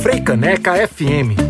Freicaneca FM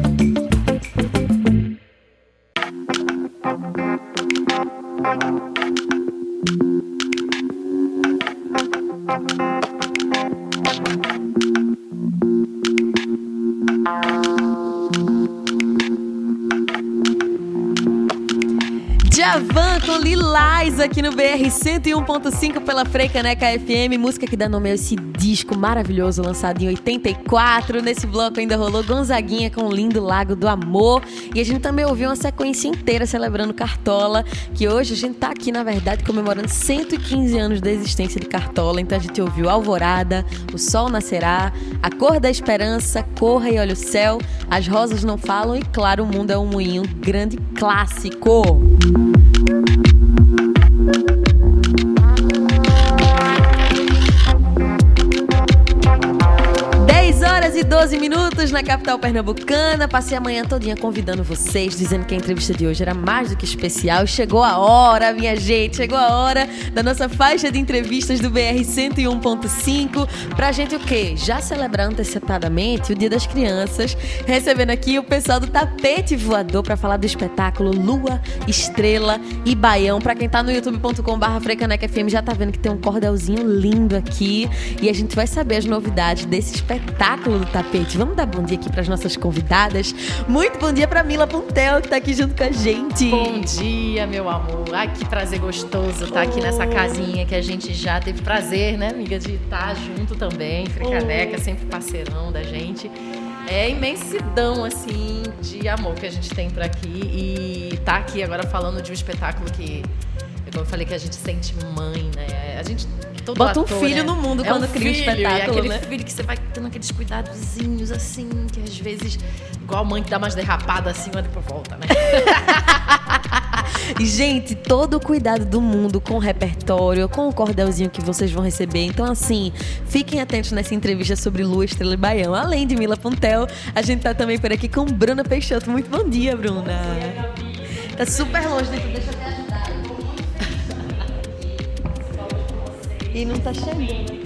aqui no BR 101.5 pela Freicaneca FM, música que dá nome a esse disco maravilhoso lançado em 84. Nesse bloco ainda rolou Gonzaguinha com o lindo Lago do Amor. E a gente também ouviu uma sequência inteira celebrando Cartola, que hoje a gente tá aqui, na verdade, comemorando 115 anos da existência de Cartola. Então a gente ouviu Alvorada, O Sol Nascerá, A Cor da Esperança, Corra e Olha o Céu, As Rosas Não Falam e, claro, O Mundo é um Moinho, grande clássico. E 12 minutos na capital pernambucana. Passei a manhã todinha convidando vocês, dizendo que a entrevista de hoje era mais do que especial. Chegou a hora, minha gente, chegou a hora da nossa faixa de entrevistas do BR 101.5 pra gente o quê? Já celebrar antecipadamente o Dia das Crianças, recebendo aqui o pessoal do Tapete Voador para falar do espetáculo Lua, Estrela e Baião. Para quem tá no youtube.com/barra FM já tá vendo que tem um cordelzinho lindo aqui e a gente vai saber as novidades desse espetáculo do tapete. Vamos dar bom dia aqui para as nossas convidadas. Muito bom dia para Mila Pontel, que tá aqui junto com a gente. Bom dia, meu amor. Ai, que prazer gostoso estar tá aqui nessa casinha que a gente já teve prazer, né, amiga, de estar tá junto também. Fricaneca, oh. sempre parceirão da gente. É imensidão, assim, de amor que a gente tem por aqui. E tá aqui agora falando de um espetáculo que, eu falei, que a gente sente mãe, né? A gente todo Bota ator, um filho né? no mundo é quando um cria filho, um espetáculo, é aquele né? filho que você vai tendo aqueles cuidadozinhos assim, que às vezes, igual a mãe que dá umas derrapadas assim, mas depois volta, né? E, gente, todo o cuidado do mundo com o repertório, com o cordelzinho que vocês vão receber. Então, assim, fiquem atentos nessa entrevista sobre Lua, Estrela e Baião. Além de Mila Pontel, a gente tá também por aqui com Bruna Peixoto. Muito bom dia, Bruna. Bom dia, Gabi. Tá super longe, né? deixa eu E não tá chegando.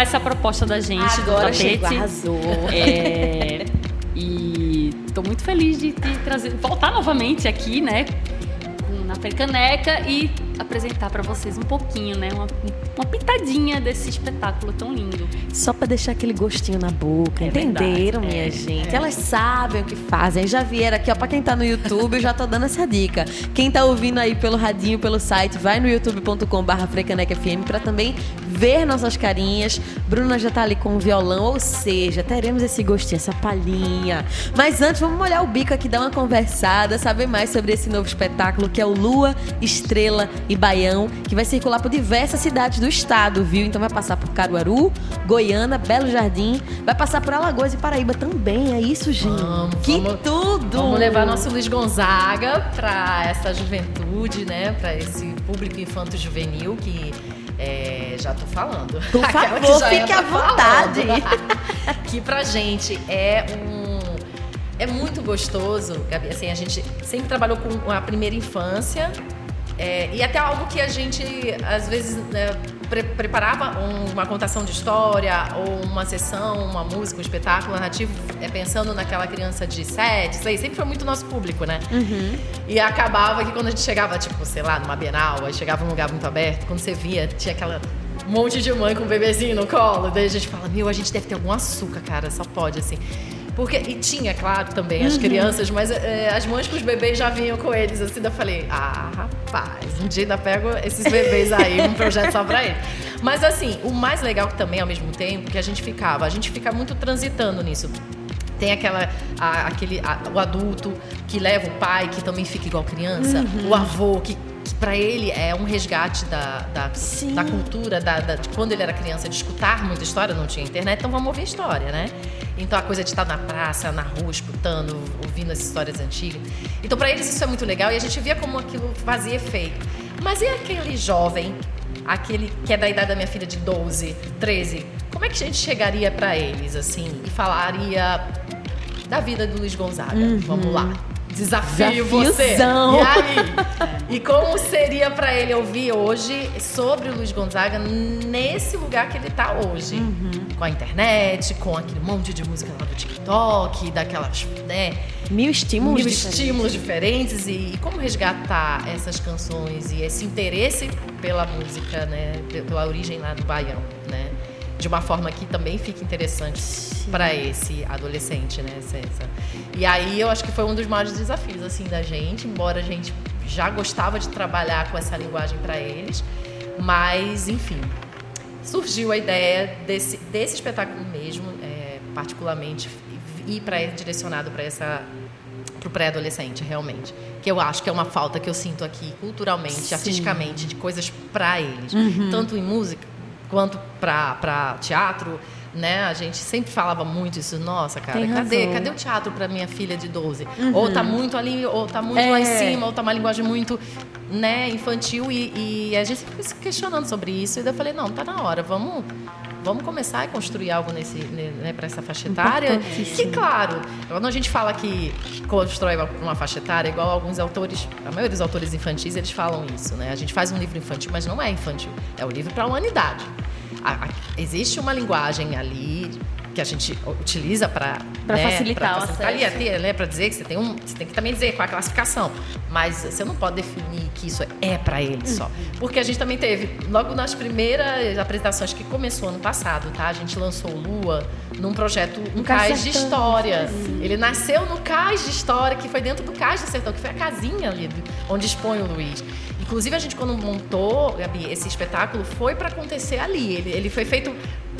Essa proposta da gente Agora do tapete. arrasou. É, e tô muito feliz de, de trazer, voltar novamente aqui, né? Na Percaneca e apresentar para vocês um pouquinho, né? Uma, uma pitadinha desse espetáculo tão lindo. Só para deixar aquele gostinho na boca. É Entenderam, verdade, minha é, gente? É. Elas sabem o que fazem. Já vieram aqui, ó, para quem tá no YouTube, eu já tô dando essa dica. Quem tá ouvindo aí pelo radinho, pelo site, vai no youtube.com/frecanecfm para também ver nossas carinhas. Bruna já tá ali com o violão, ou seja, teremos esse gostinho, essa palhinha. Mas antes, vamos molhar o bico aqui, dar uma conversada, saber mais sobre esse novo espetáculo que é o Lua, Estrela e Baião, que vai circular por diversas cidades do estado, viu? Então vai passar por Caruaru, Goiânia, Belo Jardim, vai passar por Alagoas e Paraíba também. É isso, gente. Vamos, que vamos, tudo! Vamos levar nosso Luiz Gonzaga para essa juventude, né? Para esse público infanto-juvenil que é, já tô falando. Por favor, fique à vontade. que pra gente é um é muito gostoso, Gabi. Assim, a gente sempre trabalhou com a primeira infância é, e até algo que a gente, às vezes, né, pre preparava uma contação de história ou uma sessão, uma música, um espetáculo narrativo, é, pensando naquela criança de 7, 6, sempre foi muito nosso público, né? Uhum. E acabava que quando a gente chegava, tipo, sei lá, numa Bienal, aí chegava num lugar muito aberto, quando você via, tinha aquela um monte de mãe com um bebezinho no colo, daí a gente fala, meu, a gente deve ter algum açúcar, cara, só pode, assim. Porque, e tinha, claro, também as uhum. crianças, mas é, as mães com os bebês já vinham com eles, assim, daí eu falei, ah, rapaz, um dia ainda pego esses bebês aí, um projeto só pra eles. Mas assim, o mais legal também, ao mesmo tempo, que a gente ficava, a gente fica muito transitando nisso. Tem aquela, a, aquele, a, o adulto que leva o pai, que também fica igual criança, uhum. o avô que que para ele é um resgate da, da, da cultura, da, da, de quando ele era criança, de escutar muita história, não tinha internet, então vamos ouvir história, né? Então a coisa de estar na praça, na rua, escutando, ouvindo as histórias antigas. Então para eles isso é muito legal e a gente via como aquilo fazia efeito. Mas e aquele jovem, aquele que é da idade da minha filha de 12, 13, como é que a gente chegaria para eles assim e falaria da vida do Luiz Gonzaga? Uhum. Vamos lá Desafio você. E aí? E como seria pra ele ouvir hoje sobre o Luiz Gonzaga nesse lugar que ele tá hoje? Com a internet, com aquele monte de música lá do TikTok, daquelas, né? Mil estímulos mil diferentes. estímulos diferentes e, e como resgatar essas canções e esse interesse pela música, né, pe- pela origem lá do Baião, de uma forma que também fica interessante para esse adolescente, né, essa. E aí eu acho que foi um dos maiores desafios assim da gente, embora a gente já gostava de trabalhar com essa linguagem para eles, mas enfim, surgiu a ideia desse, desse espetáculo mesmo, é, particularmente, ir para direcionado para essa para o pré-adolescente, realmente. Que eu acho que é uma falta que eu sinto aqui culturalmente, artisticamente, de coisas para eles. Tanto em música quanto para teatro. Né? A gente sempre falava muito isso. Nossa, cara, cadê, cadê o teatro para minha filha de 12? Ou tá muito ali, ou tá muito lá em É. cima, ou tá uma linguagem muito né, infantil. E, e a gente fica se questionando sobre isso. E daí eu falei, não, tá na hora, vamos, vamos começar a construir algo nesse, né, para essa faixa etária. Que, claro, quando a gente fala que constrói uma, faixa etária, igual alguns autores, a maioria dos autores infantis, eles falam isso, né? A gente faz um livro infantil, mas não é infantil, é o livro para a humanidade. A- a- existe uma linguagem ali que a gente utiliza para Pra facilitar o ali, acesso. até, né, para dizer que você tem um, você tem que também dizer qual é a classificação, mas você não pode definir que isso é para ele só, porque a gente também teve logo nas primeiras apresentações que começou ano passado, tá? A gente lançou o Lua num projeto um Cais de história. Ele nasceu no cais de história que foi dentro do cais do sertão, que foi a casinha ali onde expõe o Luiz. Inclusive a gente quando montou, Gabi, esse espetáculo foi para acontecer ali. Ele, ele foi feito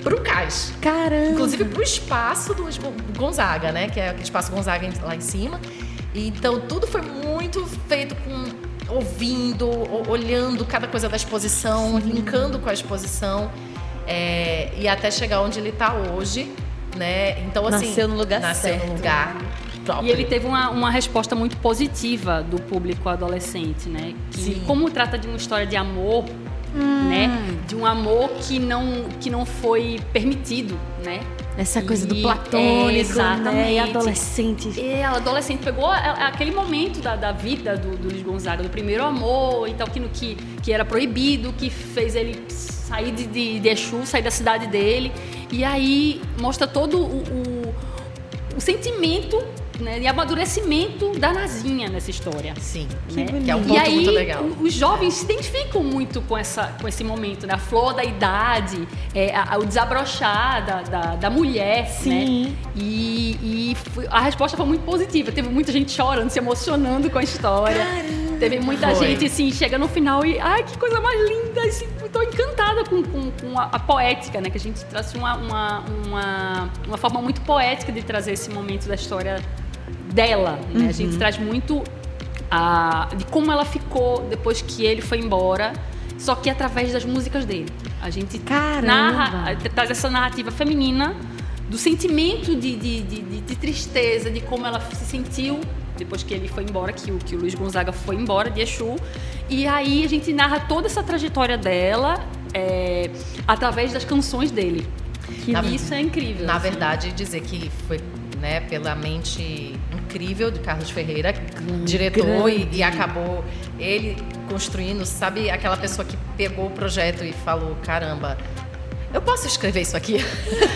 pro cais. Caramba. Inclusive pro espaço do Gon- Gonzaga, né? Que é aquele espaço Gonzaga lá em cima. Então tudo foi muito feito com ouvindo, olhando cada coisa da exposição, linkando com a exposição. é, e até chegar onde ele está hoje, né? Então assim, Nasceu no lugar nasceu certo. no lugar próprio. E ele teve uma, uma resposta muito positiva do público adolescente, né? Que Sim. como trata de uma história de amor, né? De um amor que não, que não foi permitido, né? Essa coisa do E- platônico, né? exatamente. E adolescente. E a adolescente pegou a- a- aquele momento da, da vida do, do Luiz Gonzaga, do primeiro amor e tal, que, no- que, que era proibido, que fez ele sair de, de, de Exu, sair da cidade dele. E aí mostra todo o, o, o sentimento né, de amadurecimento da Nazinha nessa história. Sim, né? que é um ponto e aí, muito legal. os jovens se identificam muito com, essa, com esse momento, né? A flor da idade, é, a- a- o desabrochar da, da, da mulher, Sim. né? E, e a resposta foi muito positiva. Teve muita gente chorando, se emocionando com a história. Teve muita Foi. gente, assim, chega no final e... Ai, que coisa mais linda! Assim, tô encantada com, com, com a, a poética, né? Que a gente trouxe uma, uma, uma, uma forma muito poética de trazer esse momento da história dela, né? A gente traz muito a, de como ela ficou depois que ele foi embora, só que através das músicas dele. A gente Caramba! narra, traz essa narrativa feminina do sentimento de, de, de, de- de tristeza, de como ela se sentiu depois que ele foi embora, que o, que o Luiz Gonzaga foi embora de Exu. E aí a gente narra toda essa trajetória dela é, através das canções dele. Que Na- Isso é incrível. Na assim. verdade, dizer que foi né, pela mente incrível de Carlos Ferreira, diretor, e, e acabou ele construindo, sabe, aquela pessoa que pegou o projeto e falou: caramba. Eu posso escrever isso aqui?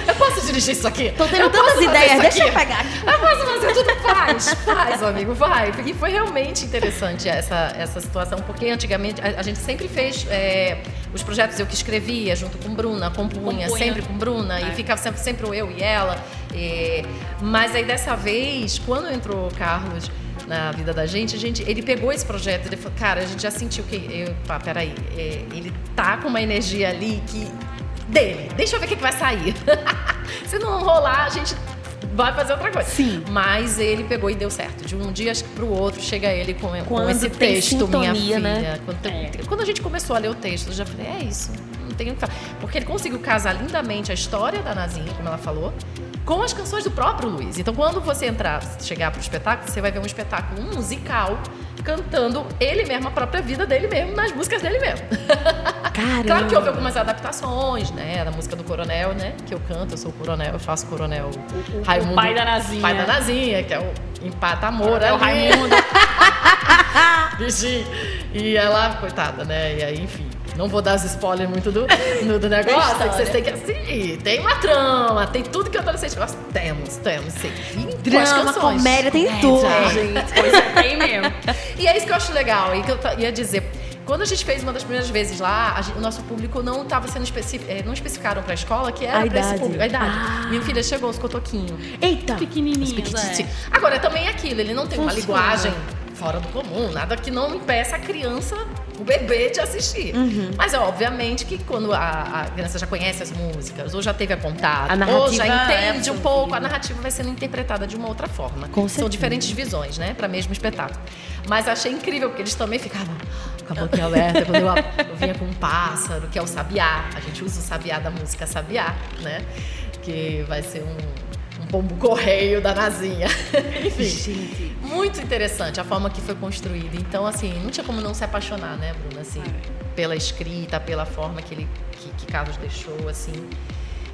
Eu posso dirigir isso aqui? Tô tendo Eu tantas ideias, deixa eu pegar aqui. Eu posso fazer tudo, faz, faz, amigo, vai. E foi realmente interessante essa, essa situação, porque antigamente a, a gente sempre fez é, os projetos eu que escrevia, junto com Bruna, compunha, Compunha. sempre com Bruna, É. e ficava sempre, sempre o eu e ela. E- mas aí dessa vez, quando entrou o Carlos na vida da gente, a gente, ele pegou esse projeto, ele falou, cara, a gente já sentiu que, eu, pá, peraí, é, ele tá com uma energia ali que dele, deixa eu ver o que, que vai sair. Se não rolar, a gente vai fazer outra coisa. Sim. Mas ele pegou e deu certo. De um dia pro outro, chega ele com, com esse texto, minha sintonia, filha. né? Quando, É. quando a gente começou a ler o texto, eu já falei, é isso, não tem o que falar. Porque ele conseguiu casar lindamente a história da Nazinha, como ela falou, com as canções do próprio Luiz. Então, quando você entrar, chegar pro espetáculo, você vai ver um espetáculo um musical cantando ele mesmo, a própria vida dele mesmo, nas músicas dele mesmo. Caramba. Claro que houve algumas adaptações, né? Da música do Coronel, né? Que eu canto, eu sou o Coronel, eu faço Coronel O, Raimundo. o pai da Nazinha. Pai da Nazinha, que é o Empata Amor. É o. Raimundo. Bichinho. E ela, coitada, né? E aí, enfim. Não vou dar os spoilers muito do, do, do negócio, que vocês têm que assistir. Tem uma trama, tem tudo que o adolescente gosta. Temos, temos, sim. E Drama, comédia, tem Comédia, tudo, é. gente. Pois é, tem mesmo. E é isso que eu acho legal, e que eu ia dizer. Quando a gente fez uma das primeiras vezes lá, gente- o nosso público não estava sendo específico, não especificaram para a escola que era para esse público, a idade. Ah. Minha filha chegou aos cotoquinhos. Eita! Pequenininho, Piquititi. né? Agora, também é aquilo, ele não tem uma Funciona. linguagem fora do comum, nada que não impeça a criança, o bebê, de assistir. Uhum. Mas é obviamente que quando a, a criança já conhece as músicas, ou já teve a contato, A ou já é entende um absorvida. pouco, a narrativa vai sendo interpretada de uma outra forma. Com São certeza. diferentes visões, né, para mesmo espetáculo. Mas achei incrível, porque eles também ficavam com a boquinha aberta quando eu, eu vinha com um pássaro, que é o sabiá. A gente usa o sabiá da música sabiá, né? Que vai ser um, um pombo correio da Nazinha. Enfim. Gente. Muito interessante a forma que foi construída. Então, assim, não tinha como não se apaixonar, né, Bruna? Assim, pela escrita, pela forma que ele que, que Carlos deixou, assim.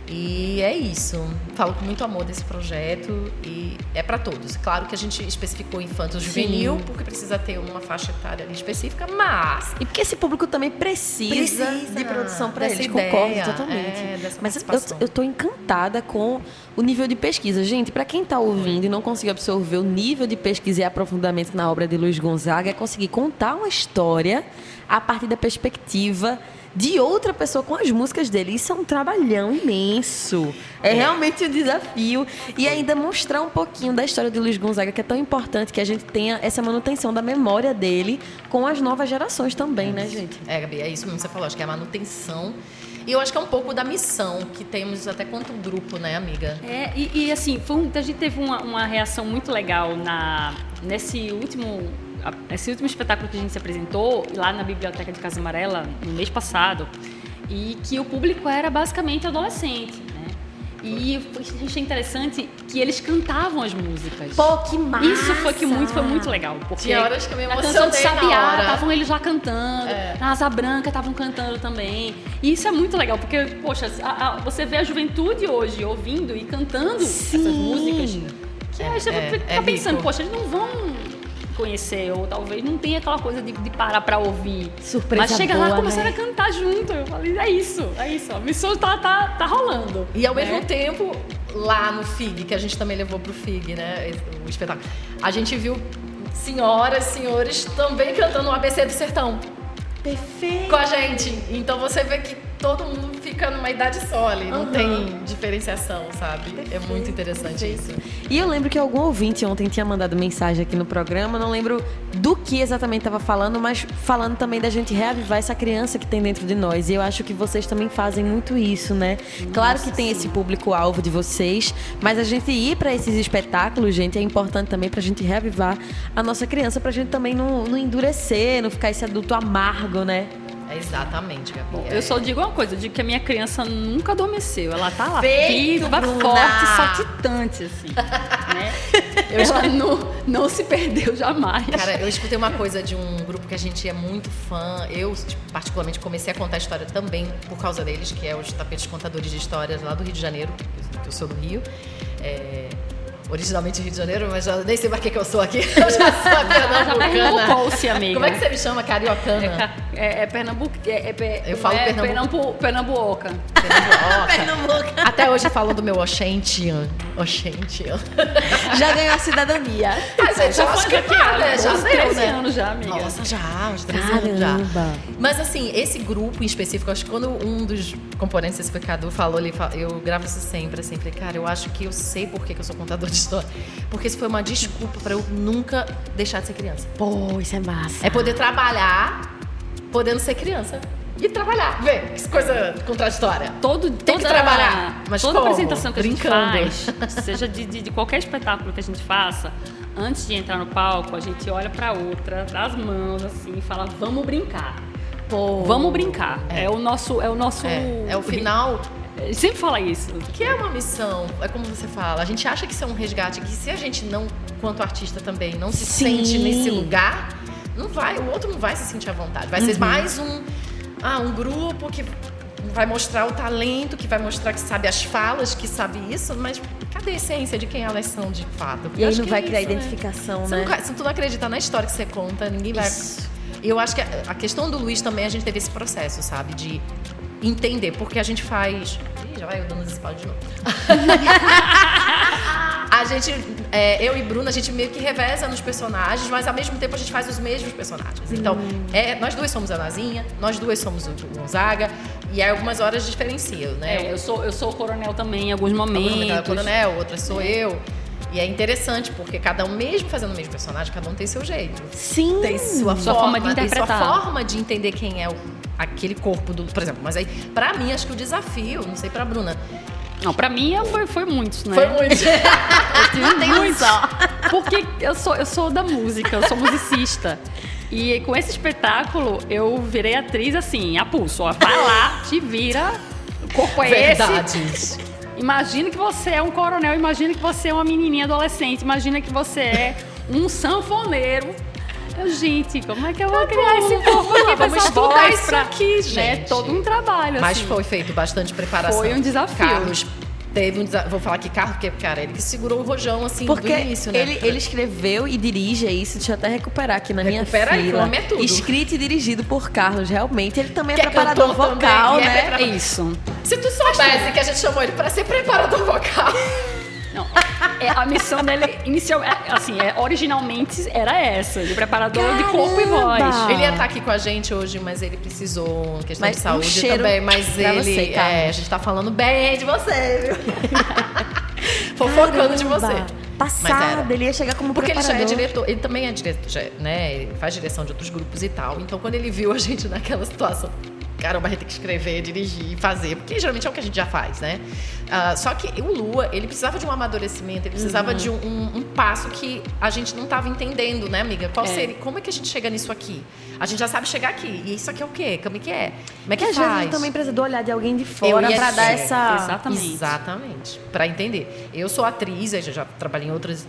E é isso. Falo com muito amor desse projeto e é para todos. Claro que a gente especificou infanto juvenil, porque precisa ter uma faixa etária ali específica, mas E porque esse público também precisa, Precisa de produção para eles, ideia, concordo totalmente. é, Mas eu, tô encantada com o nível de pesquisa. Gente, para quem tá ouvindo e não conseguiu absorver o nível de pesquisa e aprofundamento na obra de Luiz Gonzaga, é conseguir contar uma história a partir da perspectiva de outra pessoa com as músicas dele. Isso é um trabalhão imenso. É, realmente um desafio. E ainda mostrar um pouquinho da história de Luiz Gonzaga, que é tão importante que a gente tenha essa manutenção da memória dele com as novas gerações também, né, gente? É, Gabi, é isso mesmo que você falou. Acho que é a manutenção. E eu acho que é um pouco da missão que temos até quanto grupo, né, amiga? É, e, e, assim, foi um- a gente teve uma, uma reação muito legal na, nesse último. Nesse último espetáculo que a gente se apresentou lá na Biblioteca de Casa Amarela no mês passado, e que o público era basicamente adolescente, né? E foi- achei interessante que eles cantavam as músicas. Pô, que massa! Isso foi que muito, foi muito legal. Porque Tinha horas que eu me na canção de Sabiá, estavam eles lá cantando. É. Na Asa Branca estavam cantando também. E isso é muito legal, porque, poxa, a- a- você vê a juventude hoje ouvindo e cantando Sim. essas músicas. Que É, aí você é, fica é pensando, rico. poxa, eles não vão conhecer, ou talvez não tenha aquela coisa de, de parar pra ouvir. Surpresa Mas chega lá boa, e começaram né? a cantar junto. Eu falei, é isso, é isso. A missão tá, tá, tá rolando. E ao mesmo né? tempo, lá no FIG, que a gente também levou pro FIG, né? O espetáculo. A gente viu senhoras, senhores também cantando o ABC do Sertão Perfeito! com a gente. Então você vê que todo mundo fica numa idade só ali, não Aham. tem diferenciação, sabe? é muito interessante isso. E eu lembro que algum ouvinte ontem tinha mandado mensagem aqui no programa, não lembro do que exatamente estava falando, mas falando também da gente reavivar essa criança que tem dentro de nós. E eu acho que vocês também fazem muito isso, né? claro que tem esse público-alvo de vocês, mas a gente ir para esses espetáculos, gente, é importante também pra gente reavivar a nossa criança, pra gente também não, não endurecer, não ficar esse adulto amargo, né? É exatamente, Gabi. é. Eu só digo uma coisa, eu digo que a minha criança nunca adormeceu. Ela tá lá Feito, viva, Bruna! forte, saltitante, assim. né? Ela não, não se perdeu jamais. Cara, eu escutei uma coisa de um grupo que a gente é muito fã. Eu, tipo, particularmente, comecei a contar história também por causa deles, que é os tapetes contadores de histórias lá do Rio de Janeiro, que eu sou do Rio. É, originalmente Rio de Janeiro, mas já nem sei mais o que, que eu sou aqui. Eu já sou a Já pernambucana. Amiga. Como é que você me chama? Cariocana? É, é, é Pernambuco. É, é, Eu falo é Pernambuco. Pernambu- Pernambuoca. Pernambuco. Até hoje falam do meu Oxente. Oxente. Já ganhou a cidadania. Mas gente, eu acho que aqui, ah, né? Já uns deu, 13 né? anos já, amiga. Nossa, já, uns 13 anos já. Mas assim, esse grupo em específico, acho que quando um dos componentes desse pecado falou, ele eu gravo isso sempre, assim, falei, cara, eu acho que eu sei por que, que eu sou contador de história. Porque isso foi uma desculpa pra eu nunca deixar de ser criança. Pô, isso é massa. É poder trabalhar podendo ser criança. E trabalhar. Vê, que coisa contraditória. Todo, Tem que toda, trabalhar, mas toda como? apresentação que Brincando. a gente faz, seja de, de- de qualquer espetáculo que a gente faça, antes de entrar no palco, a gente olha pra outra, dá as mãos assim e fala: vamos brincar. Pô. Vamos brincar. É, o nosso. É o nosso. É, é o final Ele sempre fala isso. Que é uma missão, é como você fala. A gente acha que isso é um resgate, que se a gente não, quanto artista também, não se Sim. sente nesse lugar, Não vai, o outro não vai se sentir à vontade. Vai ser mais um, ah, um grupo que vai mostrar o talento, que vai mostrar que sabe as falas, que sabe isso, mas cadê a essência de quem elas são de fato? E aí não vai é criar isso, né? identificação, Você né? não, se tu não acreditar na história que você conta, ninguém vai. Isso. Eu acho que a, a questão do Luiz também, a gente teve esse processo, sabe? De entender, porque a gente faz. Ih, já vai eu dando spoilers de novo. a gente, é, eu e Bruna, a gente meio que reveza nos personagens, mas ao mesmo tempo a gente faz os mesmos personagens. Então, é, nós duas somos a Nazinha, nós duas somos o Gonzaga, e aí algumas horas diferenciam, né? É, eu sou, eu sou o coronel também em alguns é momentos. o coronel, outra sou eu. E é interessante, porque cada um, mesmo fazendo o mesmo personagem, cada um tem seu jeito. Sim. Tem sua, Sua forma, forma de tem sua interpretar. forma de entender quem é o, aquele corpo do. Por exemplo, mas aí, pra mim, acho que o desafio, não sei pra Bruna, Não, pra mim é- foi, foi muitos, né? foi muito. Eu tive Tem um muitos. só. Porque eu sou, eu sou da música, eu sou musicista. E com esse espetáculo, eu virei atriz assim, a pulso. Ó, vai lá, te vira, o corpo é Verdade. esse. Imagina que você é um coronel, imagina que você é uma menininha adolescente, imagina que você é um sanfoneiro. Eu, gente, como é que eu vou criar esse corpo aqui Vamos estudar isso pra- aqui, né, gente. todo um trabalho, Mas assim. foi feito bastante preparação. Foi um desafio. Carlos teve um desafio. Vou falar que Carlos, porque, cara, ele que segurou o rojão assim Porque do início, né? ele, ele escreveu e dirige isso. Deixa eu até recuperar aqui na Recupera aí, minha fila. homem é tudo. Escrito e dirigido por Carlos, realmente. Ele também é, Que é preparador vocal, também, é né? É isso. Se tu soubesse que a gente chamou ele pra ser preparador vocal. É, a missão dele inicial, é, assim, é, originalmente era essa, de preparador de corpo e voz. Caramba! Ele ia estar aqui com a gente hoje, mas ele precisou, questão Mas de um saúde cheiro também. Mas pra ele, você, é, a gente tá falando bem de você, viu? Fofocando de você. Caramba! Passado, ele ia chegar como Porque ele já preparador. é diretor, ele também é diretor, já é, né? Ele faz direção de outros grupos e tal. Então, quando ele viu a gente naquela situação, caramba, a gente tem que escrever, dirigir, fazer, porque geralmente é o que a gente já faz, né? Ah, só que o Lua, ele precisava de um amadurecimento, ele precisava Uhum. de um, um- um passo que a gente não estava entendendo, né, amiga? Qual É. seria? Como é que a gente chega nisso aqui? A gente já sabe chegar aqui. E isso aqui é o quê? Como é que é? Como é que Que às vezes a faz? gente também precisa do olhar de alguém de fora ia pra dar essa. Exatamente. Exatamente. Pra entender. Eu sou atriz, eu já, trabalhei em outras,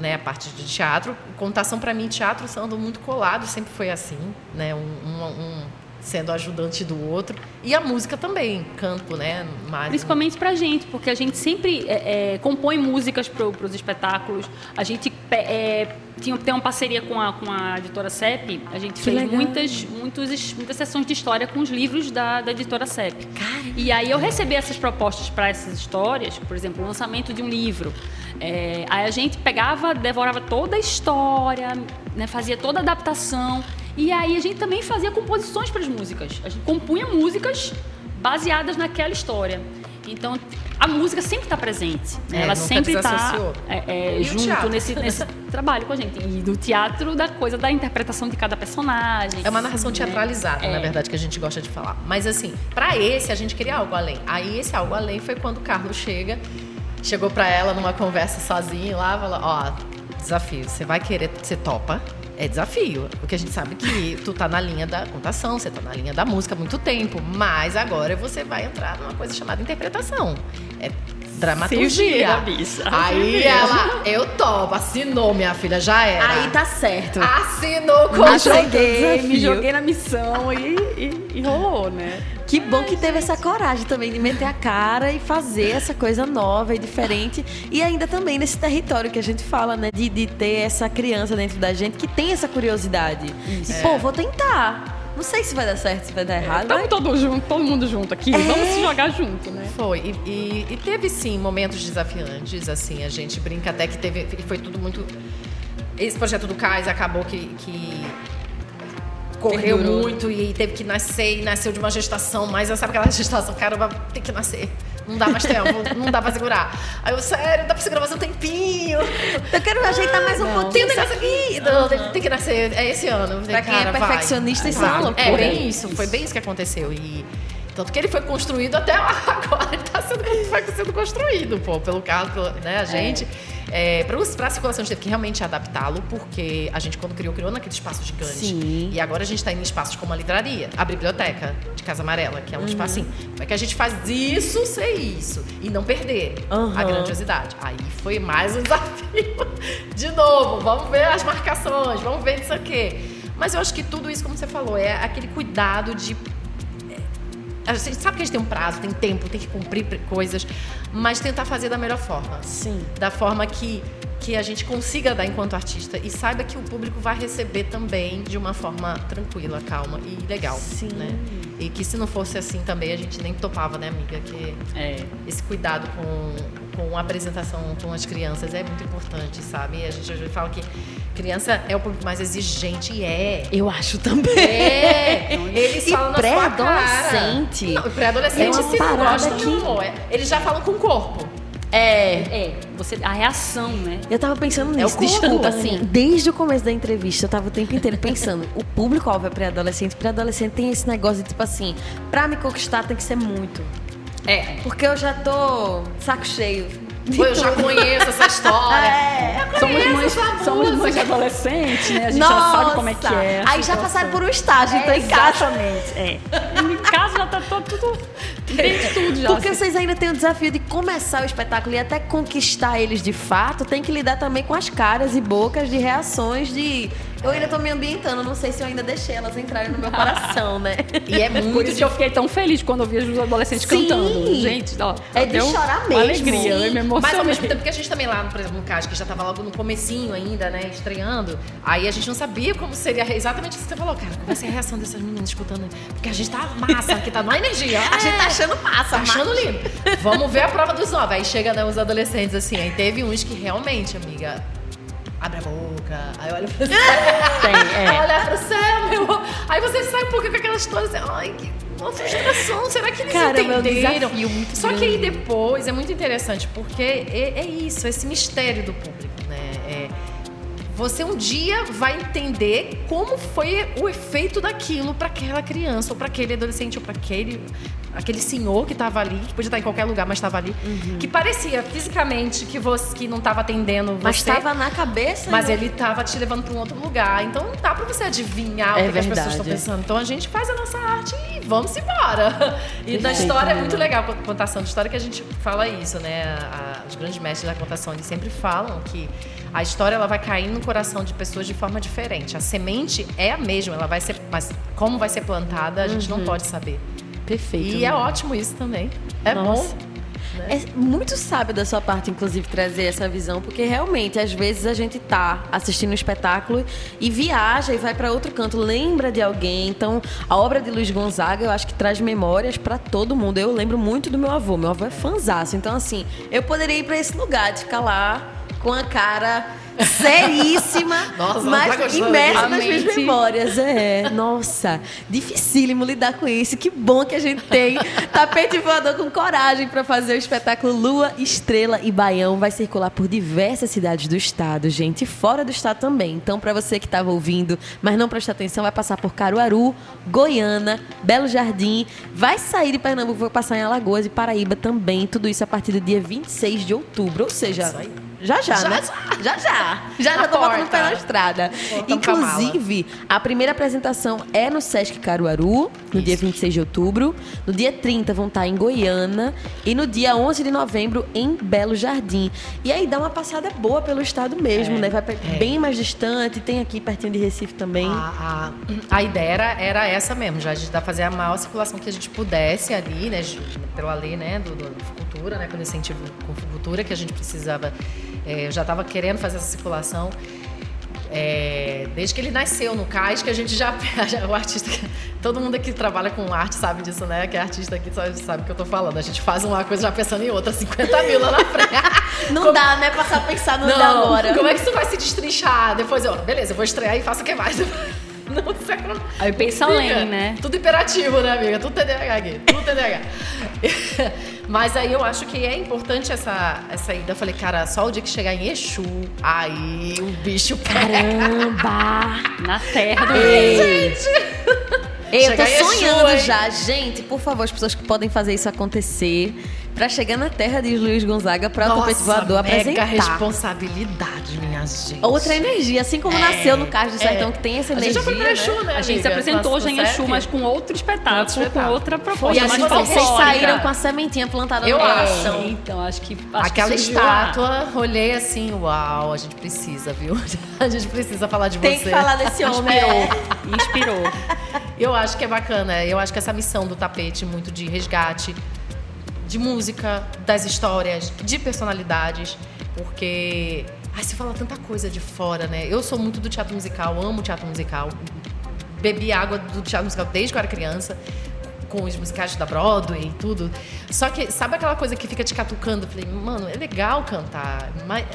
né, a parte de teatro. Contação pra mim, teatro são muito colados, sempre foi assim, né, um, um- um sendo ajudante do outro. E a música também, canto, né, mais Principalmente pra gente, porque a gente sempre é, é, compõe músicas pro, pros espetáculos. A gente é, tinha, tem uma parceria com a, com a editora CEP. A gente Que fez legal. muitas, muitas, muitas sessões de história com os livros da, da editora CEP. E aí eu recebi essas propostas para essas histórias, por exemplo, o lançamento de um livro. É, aí a gente pegava, devorava toda a história, né, fazia toda a adaptação. E aí a gente também fazia composições para as músicas. A gente compunha músicas baseadas naquela história. Então, a música sempre está presente. né? É, Ela sempre está é, E o junto teatro? nesse, nesse trabalho com a gente. E do teatro, da coisa da interpretação de cada personagem. É uma narração né? teatralizada, É. na verdade, que a gente gosta de falar. Mas assim, pra esse a gente queria algo além. Aí esse algo além foi quando o Carlos chega, chegou pra ela numa conversa sozinho lá, falou: "Ó, desafio, você vai querer, você topa?" É desafio, porque a gente sabe que tu tá na linha da contação, você tá na linha da música há muito tempo, mas agora você vai entrar numa coisa chamada interpretação. É dramaturgia. Se vira, bicha. Aí ela, eu topo, assinou, minha filha, já era. Aí tá certo. Assinou com Me joguei na missão e, e- e rolou, né? Que bom que teve essa coragem também de meter a cara e fazer essa coisa nova e diferente. E ainda também nesse território que a gente fala, né? De, de ter essa criança dentro da gente que tem essa curiosidade. Isso. E, pô, vou tentar. Não sei se vai dar certo, se vai dar errado. Estamos mas- todo, junto, todo mundo junto aqui. É. Vamos se jogar junto, né? Foi. E, e- e teve, sim, momentos desafiantes, assim. A gente brinca até que teve... Foi tudo muito... Esse projeto do Cais acabou que... que Correu Perdurou. muito e teve que nascer e nasceu de uma gestação, mas sabe aquela gestação, caramba, tem que nascer. Não dá mais tempo, não dá pra segurar. Aí eu, sério, dá pra segurar mais um tempinho. Eu quero ajeitar mais um Não. Tem pouquinho. um negócio aqui. Não, tem, tem que nascer. É esse ano. Eu Pra quem é cara, vai. perfeccionista, isso é uma Vai. loucura. É bem isso. Foi bem isso que aconteceu. E tanto que ele foi construído até agora. Ele tá sendo, foi sendo construído, pô, pelo carro, pelo- né, a gente. É, pra, us- pra circulação a gente teve que realmente adaptá-lo, porque a gente, quando criou, criou naquele espaço gigante. Sim. E agora a gente tá indo em espaços como a livraria, a biblioteca de Casa Amarela, que é um Uhum. espacinho. Como é que a gente faz isso ser isso? E não perder Uhum. a grandiosidade. Aí foi mais um desafio. De novo, vamos ver as marcações, vamos ver isso aqui. Mas eu acho que tudo isso, como você falou, é aquele cuidado de a gente sabe que a gente tem um prazo, tem tempo, tem que cumprir coisas, mas tentar fazer da melhor forma. Sim. Da forma que, que a gente consiga dar enquanto artista e saiba que o público vai receber também de uma forma tranquila, calma e legal. Sim. Né? E que se não fosse assim também, a gente nem topava, né, amiga? Que É. esse cuidado com, com a apresentação com as crianças é muito importante, sabe? A gente, a gente fala que criança é o público mais exigente e é. Eu acho também. É, eles E falam pré-adolescente. Não, pré-adolescente É se gosta, que- amor. É, Eles já falam com o corpo. É. É, você, a reação, né? Eu tava pensando É nisso, o de corpo, né? assim, desde o começo da entrevista, eu tava o tempo inteiro pensando, o público-alvo é pré-adolescente, pré-adolescente tem esse negócio de, tipo assim, pra me conquistar tem que ser muito. É. Porque eu já tô saco cheio. De Eu já conheço essa história. É. Somos mães, somos mães de adolescente, né? A gente já sabe como é que Nossa. é. Aí já passaram por um estágio, então É, em casa. Exatamente, é. Em casa já tá todo, tudo. Tem tudo já. Porque assim. vocês ainda têm o desafio de começar o espetáculo e até conquistar eles de fato, tem que lidar também com as caras e bocas de reações de. Eu ainda tô me ambientando, não sei se eu ainda deixei elas entrarem no meu coração, né? E é Por muito isso que eu fiquei tão feliz quando eu vi os adolescentes Sim. cantando. Gente, ó. É de chorar uma mesmo. alegria, eu me Mas ao mesmo tempo que a gente também lá, por exemplo, no CAS, que já tava logo no comecinho ainda, né, estreando, aí a gente não sabia como seria exatamente o que você falou, cara, como vai ser a reação dessas meninas escutando, porque a gente tá massa, aqui tá numa energia. A gente tá achando massa, Tá achando lindo. Vamos ver a prova dos novos. Aí chega né, os adolescentes assim. Aí teve uns que realmente, amiga, abre a boca. Aí olha pro céu. Tem, é. Olha pro céu, meu. Aí você sai um pouco com aquela história assim, ai, que uma frustração. Será que eles Cara, entenderam? Só que aí grande. depois é muito interessante, porque é, é isso, esse mistério do público, você um dia vai entender como foi o efeito daquilo para aquela criança, ou para aquele adolescente, ou para aquele, aquele senhor que estava ali, que podia estar em qualquer lugar, mas estava ali, que parecia fisicamente que você que não estava atendendo você. Mas tava na cabeça. Mas né? ele tava te levando para um outro lugar. Então não dá para você adivinhar É o que, que as pessoas estão pensando. Então a gente faz a nossa arte e vamos embora. E na história é muito legal, a contação de história, que a gente fala isso, né? A- os grandes mestres da contação, eles sempre falam que a história ela vai cair no coração de pessoas de forma diferente. A semente é a mesma, ela vai ser. Mas como vai ser plantada, a gente não pode saber. Perfeito. E é né? ótimo isso também. É Nossa. bom. É muito sábio da sua parte, inclusive, trazer essa visão, porque realmente, às vezes, a gente tá assistindo um espetáculo e viaja e vai para outro canto, lembra de alguém. Então, a obra de Luiz Gonzaga, eu acho que traz memórias para todo mundo. Eu lembro muito do meu avô. Meu avô é fanzaço. Então, assim, eu poderia ir para esse lugar, de ficar lá com a cara seríssima, Nossa, mas tá imersa nas minhas memórias. É, nossa, dificílimo lidar com isso. Que bom que a gente tem tapete voador com coragem para fazer o espetáculo Lua, Estrela e Baião. Vai circular por diversas cidades do estado, gente, e fora do estado também. Então, para você que estava ouvindo, mas não prestou atenção, vai passar por Caruaru, Goiânia, Belo Jardim, vai sair de Pernambuco, vai passar em Alagoas e Paraíba também. Tudo isso a partir do dia 26 de outubro, ou seja, Isso aí. Já já, Já, né? Já já. Já já Na tô botando o pé na estrada. Mala. Inclusive, a primeira apresentação é no Sesc Caruaru, no dia 26 de outubro. No dia 30 vão estar em Goiânia. E no dia 11 de novembro em Belo Jardim. E aí dá uma passada boa pelo estado mesmo, né? Vai é. bem mais distante. Tem aqui pertinho de Recife também. A, a, a ideia era, era essa mesmo, já de fazer a maior circulação que a gente pudesse ali, né? Pela lei, né? Do, do cultura, né? Pelo incentivo com cultura que a gente precisava. É, eu já estava querendo fazer essa circulação. é, desde que ele nasceu no CAIS, que a gente já, já- O artista. Todo mundo aqui que trabalha com arte sabe disso, né? Que é artista aqui sabe, sabe o que eu tô falando. A gente faz uma coisa já pensando em outra, 50 mil lá na frente. Não dá, né? Passar a pensar no de agora. Como é que isso vai se destrinchar? Depois eu, beleza, eu vou estrear e faço o que mais. Não, isso quando- Aí pensa além, né? Tudo imperativo, né, amiga? Tudo TDAH aqui, tudo TDAH. Mas aí eu acho que é importante essa, essa ida. Eu falei, cara, só o dia que chegar em Exu, aí o bicho pega. Caramba! Na terra do Ei, Eu tô Chegar em Exu, sonhando hein? já. Gente, por favor, as pessoas que podem fazer isso acontecer. Pra chegar na terra de Luiz Gonzaga pra o tapete voador mega apresentar. responsabilidade, minha gente. Outra energia, assim como nasceu no Cais do Sertão, que tem essa A gente energia. já foi pra né? Exu, né, A gente se apresentou Nossa, já em sete. Exu, mas com outro espetáculo, outro espetáculo. com outra E proposta. acho mais que vocês folclórica. saíram com a sementinha plantada Eu no acho. coração. Então, acho que. Acho Aquela que estátua, olhei assim, uau, a gente precisa, viu? A gente precisa falar de Tem você. que falar desse homem. Inspirou. Inspirou. Eu acho que é bacana. Eu acho que essa missão do tapete, muito de resgate, de música, das histórias, de personalidades, porque. Ai, se fala tanta coisa de fora, né? Eu sou muito do teatro musical, amo teatro musical. Bebi água do teatro musical desde que eu era criança, com os musicais da Broadway e tudo. Só que, sabe aquela coisa que fica te catucando? Eu falei, mano, é legal cantar, mas.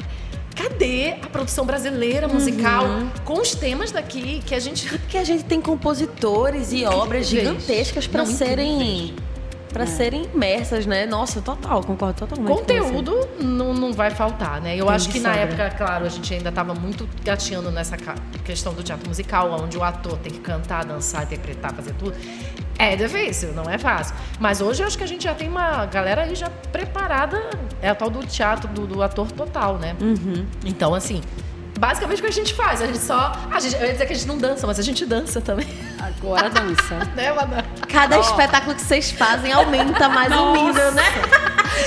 Cadê a produção brasileira musical com os temas daqui que a gente Porque a gente tem compositores e obras Incríveis. gigantescas pra Não, serem para serem imersas, né? Nossa, total, concordo totalmente. com você. Conteúdo não, não vai faltar, né? Eu Tem acho que na sobra. época, claro, a gente ainda estava muito gateando nessa questão do teatro musical, onde o ator tem que cantar, dançar, interpretar, fazer tudo. É difícil, não é fácil. Mas hoje eu acho que a gente já tem uma galera aí já preparada. É a tal do teatro do, do ator total, né? Uhum. Então, assim, basicamente o que a gente faz? A gente só. A gente, eu ia dizer que a gente não dança, mas a gente dança também. Agora dança. Né, Madá? Cada espetáculo que vocês fazem aumenta mais o nível, né?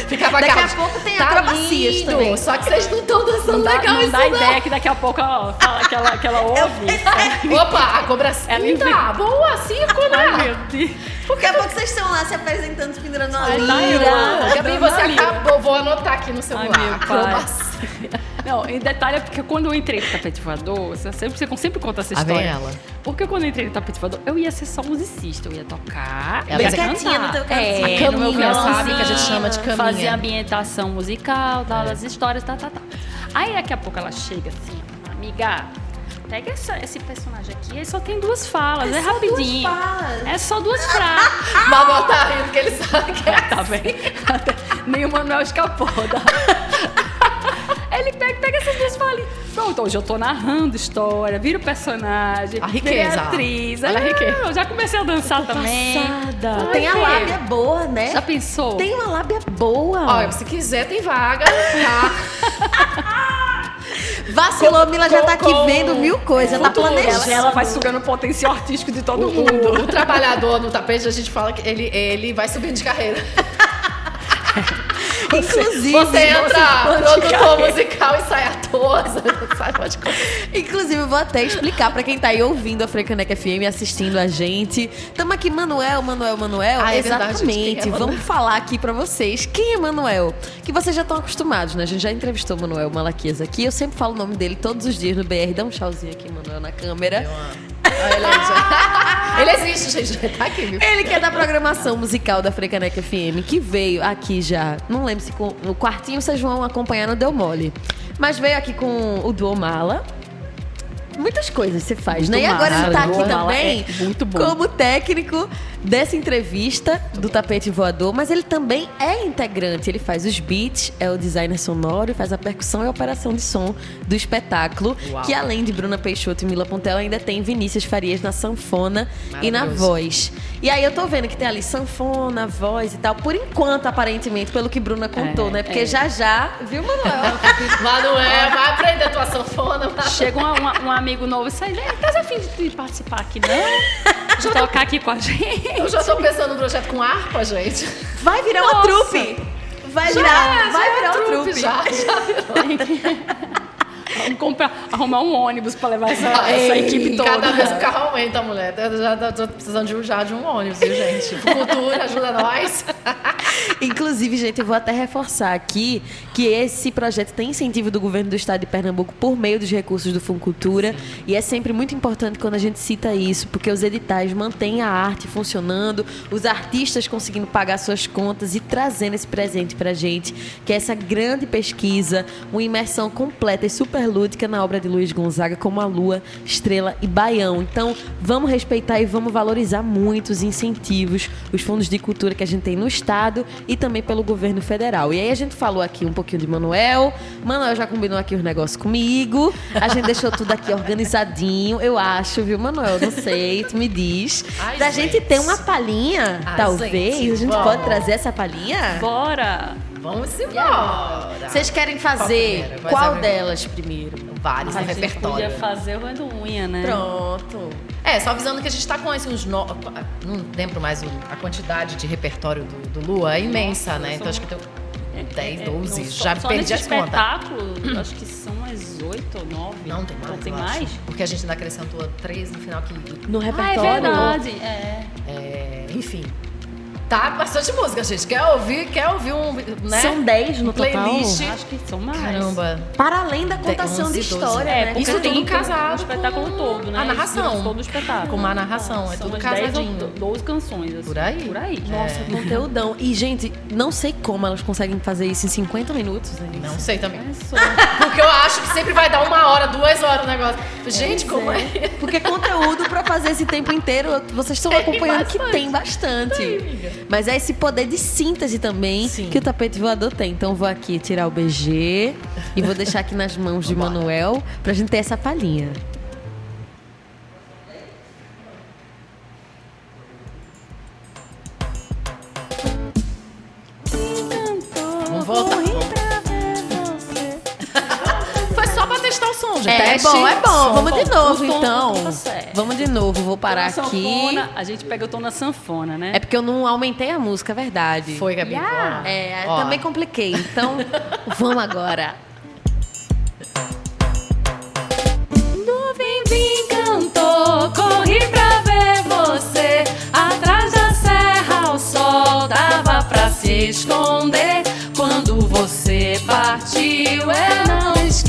Ficava Daqui a aquela- pouco tem tá acrobacias lindo, também. Só que vocês não estão dançando Não dá, legal não isso dá ideia que daqui a pouco ela, fala que ela, que ela ouve. Opa, a cobra Eita, inventa. boa, cinco, Ai, né? meu Deus. Daqui a pouco vocês estão lá se apresentando, se pendurando Ai, tá, lira. Gabi, você acabou, vou anotar aqui no Ai, celular. meu Acrobacia. pai. Não, em detalhe é porque quando eu entrei no tapete voador, você sempre, você sempre conta essa história. ela. Porque quando eu entrei no tapete voador, eu ia ser só musicista, eu ia tocar. Ela ia ia quietinha no teu cantinho. É, Caminha, meu violãozinho, sabe? Que a gente chama de caminha. Fazia ambientação musical, tal, das histórias, tá, tá, tá. Aí daqui a pouco ela chega assim, amiga, pega essa- esse personagem aqui, ele só tem duas falas, é, rapidinho. É só duas frases. Manuel tá rindo porque ele sabe que é Tá vendo? Nem o Manuel escapou. Da... Ele pega, pega essas duas falinhas. Pronto, hoje eu tô narrando história, viro personagem. A riqueza. atriz. Olha a Ah, riqueza. Eu já comecei a dançar também. Passada. Ai, Tem a lábia boa, né? Já pensou? Tem uma lábia boa. Olha, se quiser tem vaga, tá? Vacilou, Mila já tá aqui com- vendo mil coisas, tá planejando. Ela, ela vai sugando o potencial artístico de todo O, mundo. o- o trabalhador no tapete, a gente fala que ele, ele vai subindo de carreira. Inclusive, Você entra produtor musical e sai pode coisa. Inclusive, eu vou até explicar pra quem tá aí ouvindo a Frecaneca FM, assistindo a gente. Tamo aqui, Manuel, Manuel, Manuel. Ah, é verdade, Exatamente. é Vamos falar aqui pra vocês. Quem é Manuel? Que vocês já estão acostumados, né? A gente já entrevistou o Manuel Malaquias aqui. Eu sempre falo o nome dele todos os dias no BR. Dá um tchauzinho aqui, Manuel, na câmera. É- ele existe, gente. Tá aqui, viu? Ele que é da programação musical da Frecaneca FM, que veio aqui já. Não lembro se com, no quartinho vocês vão acompanhar no Deu Mole. Mas veio aqui com o Duo Mala. Muitas coisas você faz, né? E agora ele tá aqui Mala também é muito bom. como técnico dessa entrevista do Tapete Voador, mas ele também é integrante. Ele faz os beats, é o designer sonoro, faz a percussão e a operação de som do espetáculo. Uau. Que além de Bruna Peixoto e Mila Pontel, ainda tem Vinícius Farias na sanfona e na voz. E aí eu tô vendo que tem ali sanfona, voz e tal. Por enquanto, aparentemente, pelo que Bruna contou, É, né? Porque é. já já, viu, Manuel? Manuel, vai aprender tua sanfona. Chega uma- uma- um amigo novo e sai, "Ei, tá afim de, de participar aqui, não? De tocar aqui com a gente? Eu já tô pensando no projeto com harpa, gente. Vai virar uma Nossa. trupe! Vai Já, virar, já vai é virar uma trupe, trupe. Já, já virou. Vamos comprar, arrumar um ônibus pra levar essa, essa Ei, equipe toda. Cada vez o carro aumenta, mulher. Eu já tô- precisando de um, já de um ônibus, viu, gente? Cultura, ajuda nós. Inclusive, gente, eu vou até reforçar aqui que esse projeto tem incentivo do governo do estado de Pernambuco por meio dos recursos do Funcultura. E é sempre muito importante quando a gente cita isso, porque os editais mantêm a arte funcionando, os artistas conseguindo pagar suas contas e trazendo esse presente pra gente, que é essa grande pesquisa, uma imersão completa e super super lúdica na obra de Luiz Gonzaga, como a Lua, Estrela e Baião. Então, vamos respeitar e vamos valorizar muito os incentivos, os fundos de cultura que a gente tem no Estado e também pelo governo federal. E aí a gente falou aqui um pouquinho de Manuel. Manuel já combinou aqui os negócios comigo. A gente deixou tudo aqui organizadinho, eu acho, viu, Manuel? Não sei, tu me diz. Ai, da gente gente. ter uma palhinha, talvez. gente, a gente vamos. pode trazer essa palhinha? Bora! Vamos embora. Vocês querem Qual fazer qual é a- delas primeiro? Vários A no gente repertório. podia fazer o roendo unha, né? Pronto. É, só avisando que a gente tá com assim, uns. No... Não lembro mais o- a quantidade de repertório do, do Lua, é imensa, Nossa, né? Então acho que tem É, 10, é, 12. não, só- já só perdi as contas. espetáculo, acho que são umas oito ou nove. Não, tem mais. Ou tem eu acho. mais? Porque a gente ainda acrescentou três no final que. No Ah, é repertório. verdade. É. é, enfim. Tá bastante música, gente. Quer ouvir? Quer ouvir um. Né? São 10 no total. Playlist. Acho que são mais. Caramba. Para além da contação de 11, 12. história, É, né? Isso tem tudo que- casado O espetáculo com todo, né? a narração. Isso, Todo o espetáculo. Com uma narração, é São tudo umas 10 ou casadinho. 12 canções. Assim. Por aí. Por aí. Nossa, É. conteúdão. E, gente, não sei como elas conseguem fazer isso em 50 minutos. Né? Não sei também. É só. Porque eu acho que sempre vai dar uma hora, duas horas o negócio. Gente, como é? Porque conteúdo pra fazer esse tempo inteiro, vocês estão Tem acompanhando que bastante. tem bastante. Mas é esse poder de síntese também Sim. que o tapete voador tem. Então vou aqui tirar o BG e vou deixar aqui nas mãos de. Manuel pra gente ter essa palhinha. É bom, é bom. som. Vamos de novo, tom- então. tá certo. Vamos de novo. Vou parar Na aqui. sanfona, a gente pega o tom da sanfona, né? É porque eu não aumentei a música, é verdade. Foi, Gabi. Yeah. É, Ó. também compliquei. Então, vamos agora. Nuvem vim cantou, corri pra ver você. Atrás da serra o sol dava pra se esconder. Quando você partiu, eu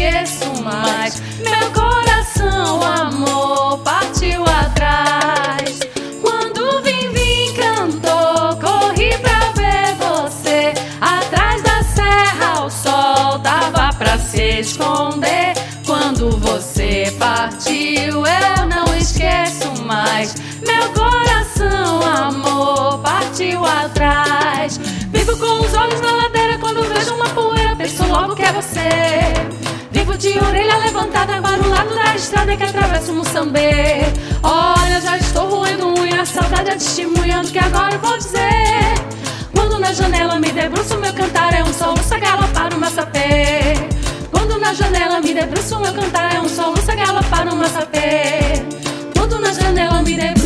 esqueço mais. Meu coração, amor, partiu atrás. Quando vim, vim cantou, corri pra ver você. Atrás da serra o sol dava pra se esconder. Quando você partiu, eu não esqueço mais. Meu coração, amor, partiu atrás. Vivo com os olhos na ladeira quando vejo uma poeira, penso logo que é você. Vivo de orelha levantada para o lado da estrada que atravessa o Moçambê. Olha, já estou roendo unha, saudade é testemunhando que agora eu vou dizer. Quando na janela me debruço, meu cantar é um soluço a galopar no massapê. Quando na janela me debruço, meu cantar é um soluço a galopar no massapê. Quando na janela me debruço.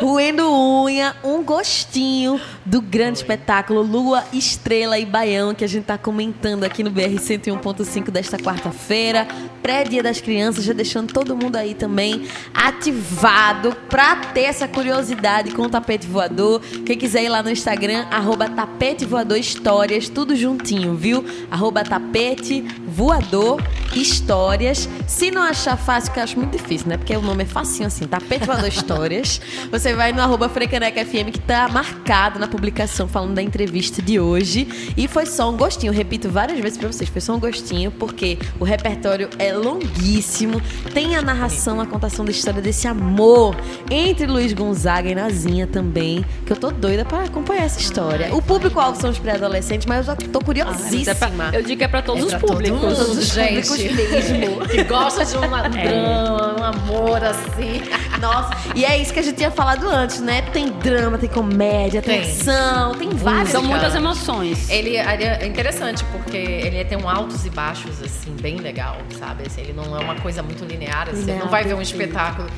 Roendo unha, um gostinho do grande espetáculo Lua, Estrela e Baião que a gente tá comentando aqui no BR 101.5 desta quarta-feira, pré-dia das crianças, já deixando todo mundo aí também ativado pra ter essa curiosidade com o tapete voador. Quem quiser ir lá no Instagram, arroba tapete voador histórias, tudo juntinho, viu? Arroba tapete voador histórias. Se não achar fácil, que eu acho muito difícil, né? Porque o nome é facinho assim, tapete voador histórias. Você vai no arroba Frecaneca FM que tá marcado na publicação falando da entrevista de hoje. E foi só um gostinho, eu repito várias vezes pra vocês, foi só um gostinho, porque o repertório é longuíssimo. Tem a narração, a contação da história desse amor entre Luiz Gonzaga e Nazinha também, que eu tô doida pra acompanhar essa história. O público-alvo são os pré-adolescentes, mas eu já tô curiosíssima. Eu digo que é pra todos É os pra públicos. Todos os gente. públicos mesmo. Que gosta de uma- um drama, um amor assim. Nossa, e é isso que a gente tinha falado antes, né? Tem drama, tem comédia, tem, Tem. Ação, tem várias. São muitas emoções. Ele, ele é interessante porque ele tem um altos e baixos, assim, bem legal, sabe? Assim, ele não é uma coisa muito linear, assim, Linear, não vai ver um espetáculo,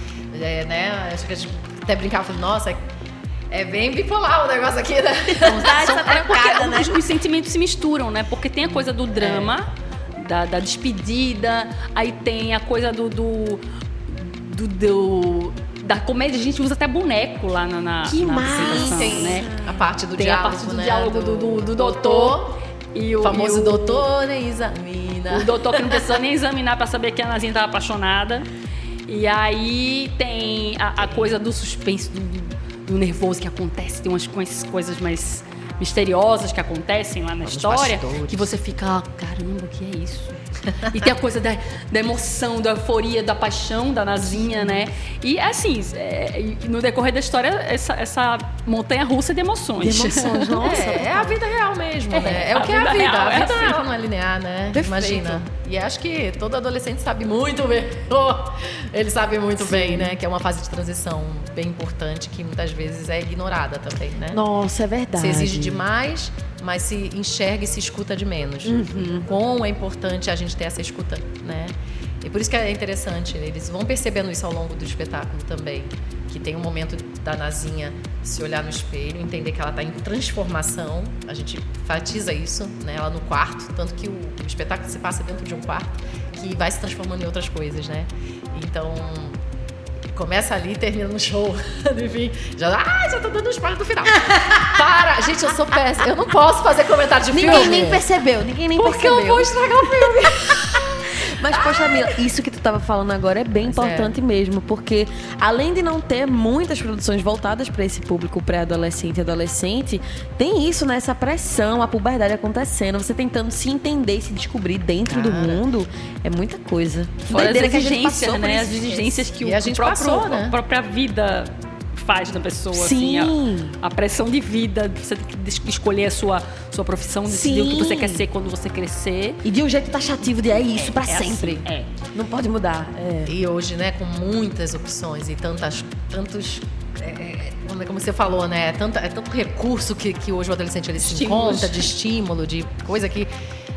é, né? Acho que a gente até brincava, falando, nossa, é bem bipolar o negócio aqui, né? Dá essa É porque né? os, os sentimentos se misturam, né? Porque tem a coisa do drama, da, da despedida, aí tem a coisa do. do, do- do- da comédia, a gente usa até boneco lá na, na, Que na massa! apresentação, tem né? a parte do Tem diálogo, a parte do né? diálogo do, do, do doutor. E o famoso e o, doutor examina. O doutor que não precisou nem examinar pra saber que a Nazinha tava apaixonada. E aí tem a, a coisa do suspense, do, do nervoso que acontece, tem umas coisas- coisas mais misteriosas que acontecem lá na história, bastidores. que você fica, ah, caramba, o que é isso? E tem a coisa da, da emoção, da euforia, da paixão da Nazinha, né? E assim, é, no decorrer da história, essa, essa montanha russa de emoções. De emoções, nossa. É, é a vida real mesmo, É, né? É o que é a vida vida. real, a é vida assim. não é linear, né? Perfeito. Imagina. E acho que todo adolescente sabe muito bem. Oh, ele sabe muito bem, né? Que é uma fase de transição bem importante que muitas vezes é ignorada também, né? Nossa, é verdade. Se exige demais, mas se enxerga e se escuta de menos. Uhum. Quão é importante a gente ter essa escuta, né? E por isso que é interessante, eles vão percebendo isso ao longo do espetáculo também. Que tem um momento da Nazinha se olhar no espelho, entender que ela está em transformação. A gente enfatiza isso, né? Ela no quarto, tanto que o, o espetáculo se passa dentro de um quarto que vai se transformando em outras coisas, né? Então, Começa ali e termina no show. Enfim, já, ah, já tô dando spoiler do final. Para! Gente, eu sou péssima. Eu não posso fazer comentário de Ninguém filme. nem percebeu, ninguém nem Porque percebeu. eu vou estragar o filme. Mas, poxa, Mila, isso que tu tava falando agora é bem Mas importante mesmo, porque além de não ter muitas produções voltadas para esse público pré-adolescente e adolescente, tem isso, né? Essa pressão, a puberdade acontecendo, você tentando se entender e se descobrir dentro do Cara. mundo, é muita coisa. Fora as Doideira que a gente exigências, né? As exigências que E o a gente próprio, passou, né? a própria vida faz na pessoa. Assim, Sim. a, a pressão de vida, você tem que escolher a sua, sua profissão, decidir o que Sim. você quer ser quando você crescer. E de um jeito taxativo de é isso pra É sempre. assim, é. Não pode mudar. É. E hoje, né, com muitas opções e tantas, tantos. É, é, como é- como você falou, né? É, tanta, é tanto recurso que, que hoje o adolescente ele se Estímulos. encontra de estímulo, de coisa que.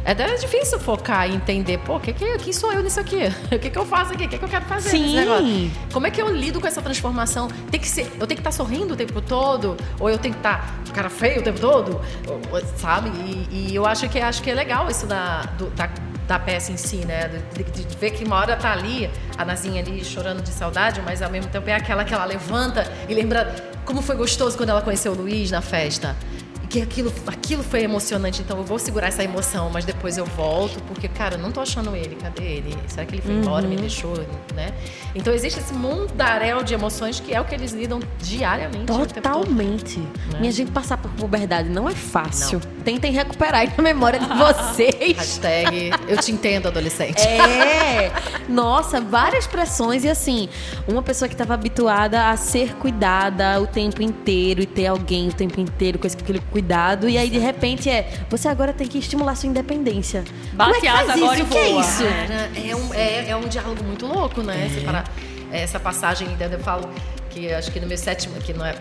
É até difícil focar e entender, pô, que, que, quem sou eu nisso aqui? O que, que eu faço aqui? O que, que eu quero fazer Sim. nesse negócio? Como é que eu lido com essa transformação? Tem que ser, eu tenho que estar sorrindo o tempo todo? Ou eu tenho que estar com cara feio o tempo todo? Ou- sabe? E, e eu acho que, acho que é legal isso da, do- da, da peça em si, né? De, de- de ver que uma hora tá ali, a Nazinha ali chorando de saudade, mas ao mesmo tempo é aquela que ela levanta e lembra como foi gostoso quando ela conheceu o Luiz na festa. E que aquilo, aquilo foi emocionante, então eu vou segurar essa emoção, mas depois eu volto, porque, cara, eu não tô achando ele, cadê ele? Será que ele foi embora, me deixou, né? Então existe esse mundaréu de emoções que é o que eles lidam diariamente. todo. Totalmente. Né? Minha gente passar por puberdade não é fácil. Tentem recuperar aí na memória de vocês. Hashtag eu te entendo, adolescente. É! Nossa, várias pressões e assim, uma pessoa que estava habituada a ser cuidada o tempo inteiro e ter alguém o tempo inteiro com esse- aquele cuidado e aí de repente é, você agora tem que estimular sua independência. Bate Como é que asa faz agora isso? e O que é isso? Cara, é um, é, é um diálogo muito louco, né? Separar essa passagem, eu falo que acho que no meu sétimo, que não é.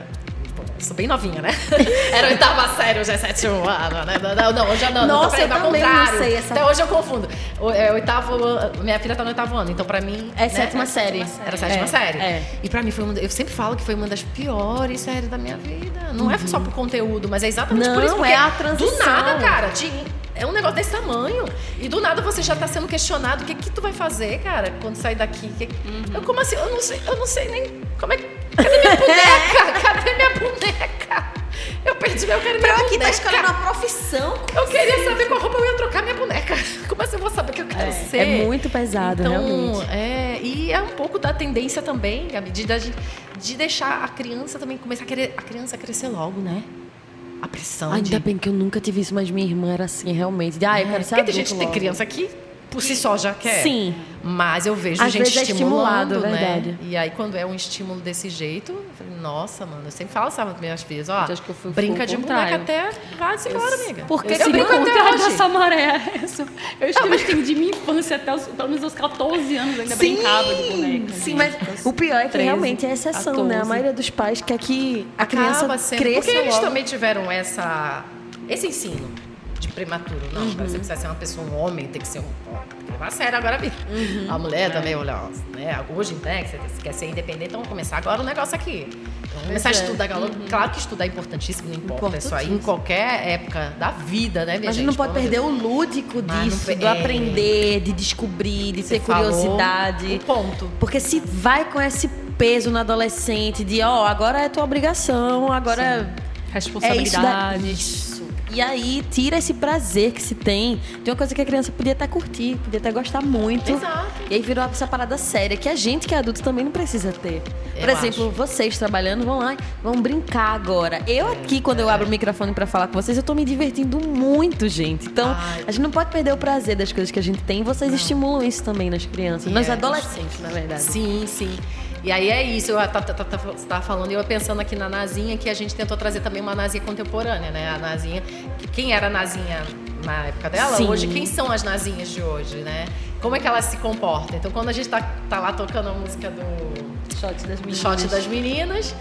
Sou bem novinha, né? Era oitava série, hoje é sétimo ano, né? Não, não, hoje já não. Nossa, então, peraí, eu também não contrário. sei essa- Até hoje eu confundo. O- é, oitavo, minha filha tá no oitavo ano, então pra mim. É sétima série. Era a sétima É, série. é. E pra mim foi uma. Eu sempre falo que foi uma das piores séries da minha vida. Não é só por conteúdo, mas é exatamente por Uhum. Não, isso. porque é a transição. Do nada, cara, te- é um negócio desse tamanho. E do nada você já tá sendo questionado. O que que tu vai fazer, cara, quando sair daqui? Que- Eu, como assim? Eu não sei, eu não sei nem. Como é que. Cadê minha boneca? Cadê minha boneca? Eu perdi, eu quero minha aqui tá boneca. escolhendo uma profissão. Eu queria saber qual roupa eu ia trocar minha boneca. Como assim eu vou saber o que eu quero ser? É muito pesado, então, realmente. É, e é um pouco da tendência também, Gabi, de, de, de deixar a criança também começar a querer a criança crescer logo, né? A pressão Ainda de. bem que eu nunca tive isso, mas minha irmã era assim, realmente. De, ah, eu quero ser Porque tem gente que tem criança que por si só já quer. Sim. Mas eu vejo Às gente é estimulando, estimulado, é né? verdade. E aí, quando é um estímulo desse jeito, eu falei, nossa, mano, eu sempre falo, sabe, para minhas filhas, ó, Eu acho que eu fui- brinca de boneca até vai-se embora, amiga. Porque Eu sigo brinco até hoje. dessa maré. Eu acho que eu minha infância até os, pelo menos aos 14 anos ainda brincava de boneca. Sim, assim. mas o pior é que 13, realmente é exceção, né? A 14. maioria dos pais quer que a criança Acaba sendo. cresça Porque eles logo. também tiveram essa, esse ensino de prematuro. Não, Uhum. agora você precisa ser uma pessoa, um homem, tem que ser um. ó, levar a sério agora, Bi. Uhum. A É. mulher também, olha, ó, né? Hoje, né, que você quer ser independente, então vamos começar agora o negócio aqui. Vamos começar a é. estudar. Claro que estudar é importantíssimo, não importa. Isso aí em qualquer época da vida, né, minha Mas a gente? não pode perder o lúdico não disso, pe- do é. aprender, de descobrir, de Você ter curiosidade. o ponto. Porque se vai com esse peso no adolescente de, ó, agora é tua obrigação, agora é isso Responsabilidade. daí. Isso. E aí tira esse prazer que se tem de uma coisa que a criança podia até curtir, podia até gostar muito. Exato. E aí virou essa parada séria que a gente que é adulto também não precisa ter. Por Eu exemplo, acho. vocês trabalhando vão lá, vão brincar agora. Eu aqui, quando eu abro o microfone pra falar com vocês, eu tô me divertindo muito, gente. Então, Ai. a gente não pode perder o prazer das coisas que a gente tem. E vocês estimulam isso também nas crianças, E nos é, adolescentes, na verdade. Sim, sim. E aí é isso, eu tá- tá- tá- tá- você tava falando, eu pensando aqui na Nazinha, que a gente tentou trazer também uma Nazinha contemporânea, né? A Nazinha, que- quem era a Nazinha na época dela, Sim. hoje, quem são as Nazinhas de hoje, né? Como é que elas se comportam? Então, quando a gente tá, tá lá tocando a música do Shot das meninas. shot das meninas,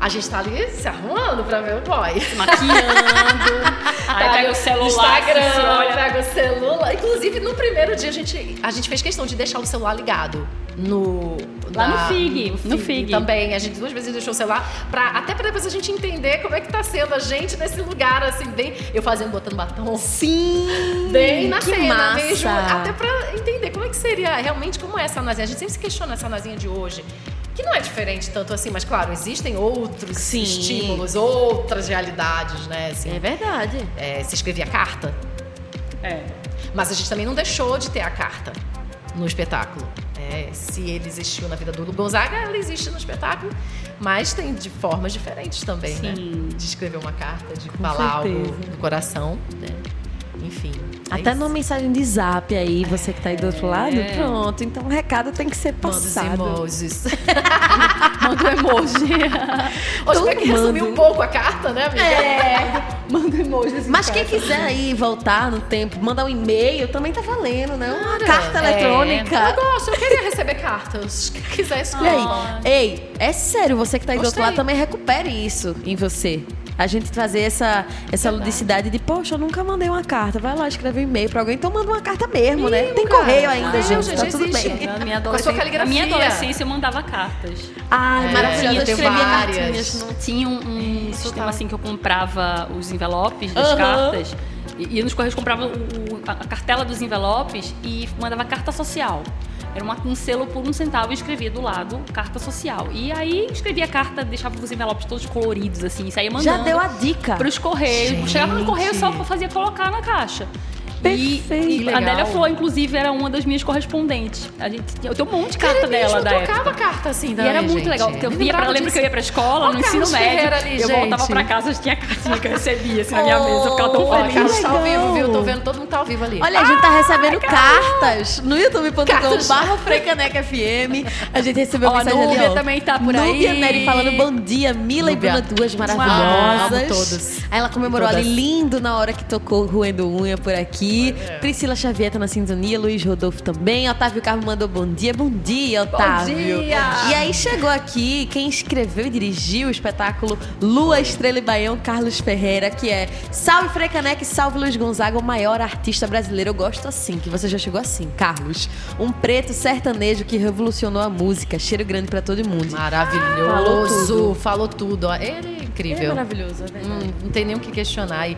a gente tá ali se arrumando pra ver o boy. Se maquiando. aí pega o celular. Instagram, olha. pega o celular. Inclusive, no primeiro dia, a gente, a gente fez questão de deixar o celular ligado. No, Lá no FIG, no FIG. Também, a gente duas vezes deixou o celular, pra, até pra depois a gente entender como é que tá sendo a gente nesse lugar, assim, bem. Eu fazendo, botando batom. Sim! Bem na que cena massa. mesmo. Até pra entender como é que seria realmente como é essa nazinha. A gente sempre se questiona essa nazinha de hoje. Que não é diferente tanto assim, mas claro, existem outros Sim. estímulos, outras realidades, né? Assim, É verdade. é, se escrevia carta, É. mas a gente também não deixou de ter a carta no espetáculo. É, se ele existiu na vida do Lu Gonzaga, ela existe no espetáculo, mas tem de formas diferentes também, né? Sim. De escrever uma carta, de Com falar algo certeza. do coração, né? Enfim. é Até isso. numa mensagem de zap aí, você que tá aí do outro lado, É. pronto. Então o recado tem que ser Manda os passado. emojis. Manda um emoji. Hoje tem que resumir um pouco a carta, né, amiga? É. Manda um emoji. Mas quem quiser aí voltar no tempo, mandar um e-mail, também tá valendo, né? Uma Cara, carta é. eletrônica. Eu gosto, eu queria receber cartas. Quem quiser E escolher. aí, Ah. ei, é sério, você que tá aí do outro Gostei. lado também recupere isso em você. A gente trazer essa, essa ludicidade de, poxa, eu nunca mandei uma carta. Vai lá, escreve um e-mail pra alguém, então manda uma carta mesmo, né? Tem cara. correio ainda, Ah, gente. Tá tudo existe. bem. Na minha Com a sua adolescência, na minha adolescência eu mandava cartas. Ai, É, maravilhosa. Eu escrevia cartinhas Tinha um, um sistema assim que eu comprava os envelopes das Aham. cartas. E, e nos correios comprava o- a cartela dos envelopes e mandava carta social. Era uma- um selo por um centavo e escrevia do lado carta social. E aí escrevia a carta, deixava os envelopes todos coloridos, assim, e saía mandando. Já deu a dica. Para os correios. Gente. Chegava no correio só fazer colocar na caixa. Perfeito. E, Que a. Adélia Flor, inclusive, era uma das minhas correspondentes. A gente, eu tenho um monte de carta Cara, dela mesmo, da trocava época. carta assim E também, era muito legal, porque eu, via pra, eu lembro que eu ia pra escola, Ó, no ensino Carlos médio, ali, eu voltava gente. pra casa, tinha cartinha que eu recebia assim, na minha mesa, eu ficava tão Oh, feliz. Carlos tá ao vivo, viu? Tô vendo, todo mundo tá ao vivo ali. Olha, a gente tá recebendo cartas no youtube.com.br Freicaneca FM. A gente recebeu Ó, a mensagem ali, Núbia ó. também tá por aí. Núbia Nery falando bom dia, Mila Núbia. e Bruna, duas maravilhosas. todos. Aí ela comemorou ali lindo na hora que tocou Ruendo Unha por aqui. Priscila Xavier tá na sintonia, Luiz Rodolfo também. Otávio Carmo mandou bom dia, bom dia, Otávio. dia! E aí chegou aqui quem escreveu e dirigiu o espetáculo Lua, Estrela e Baião, Carlos Ferreira, que é Salve Frecaneca e Salve Luiz Gonzaga, o maior artista brasileiro. Eu gosto assim, que você já chegou assim, Carlos. Um preto sertanejo que revolucionou a música. Cheiro grande pra todo mundo. Maravilhoso. Falou tudo. ó. Ele é incrível. Ele é maravilhoso, é verdade. Hum, não tem nem o que questionar. E,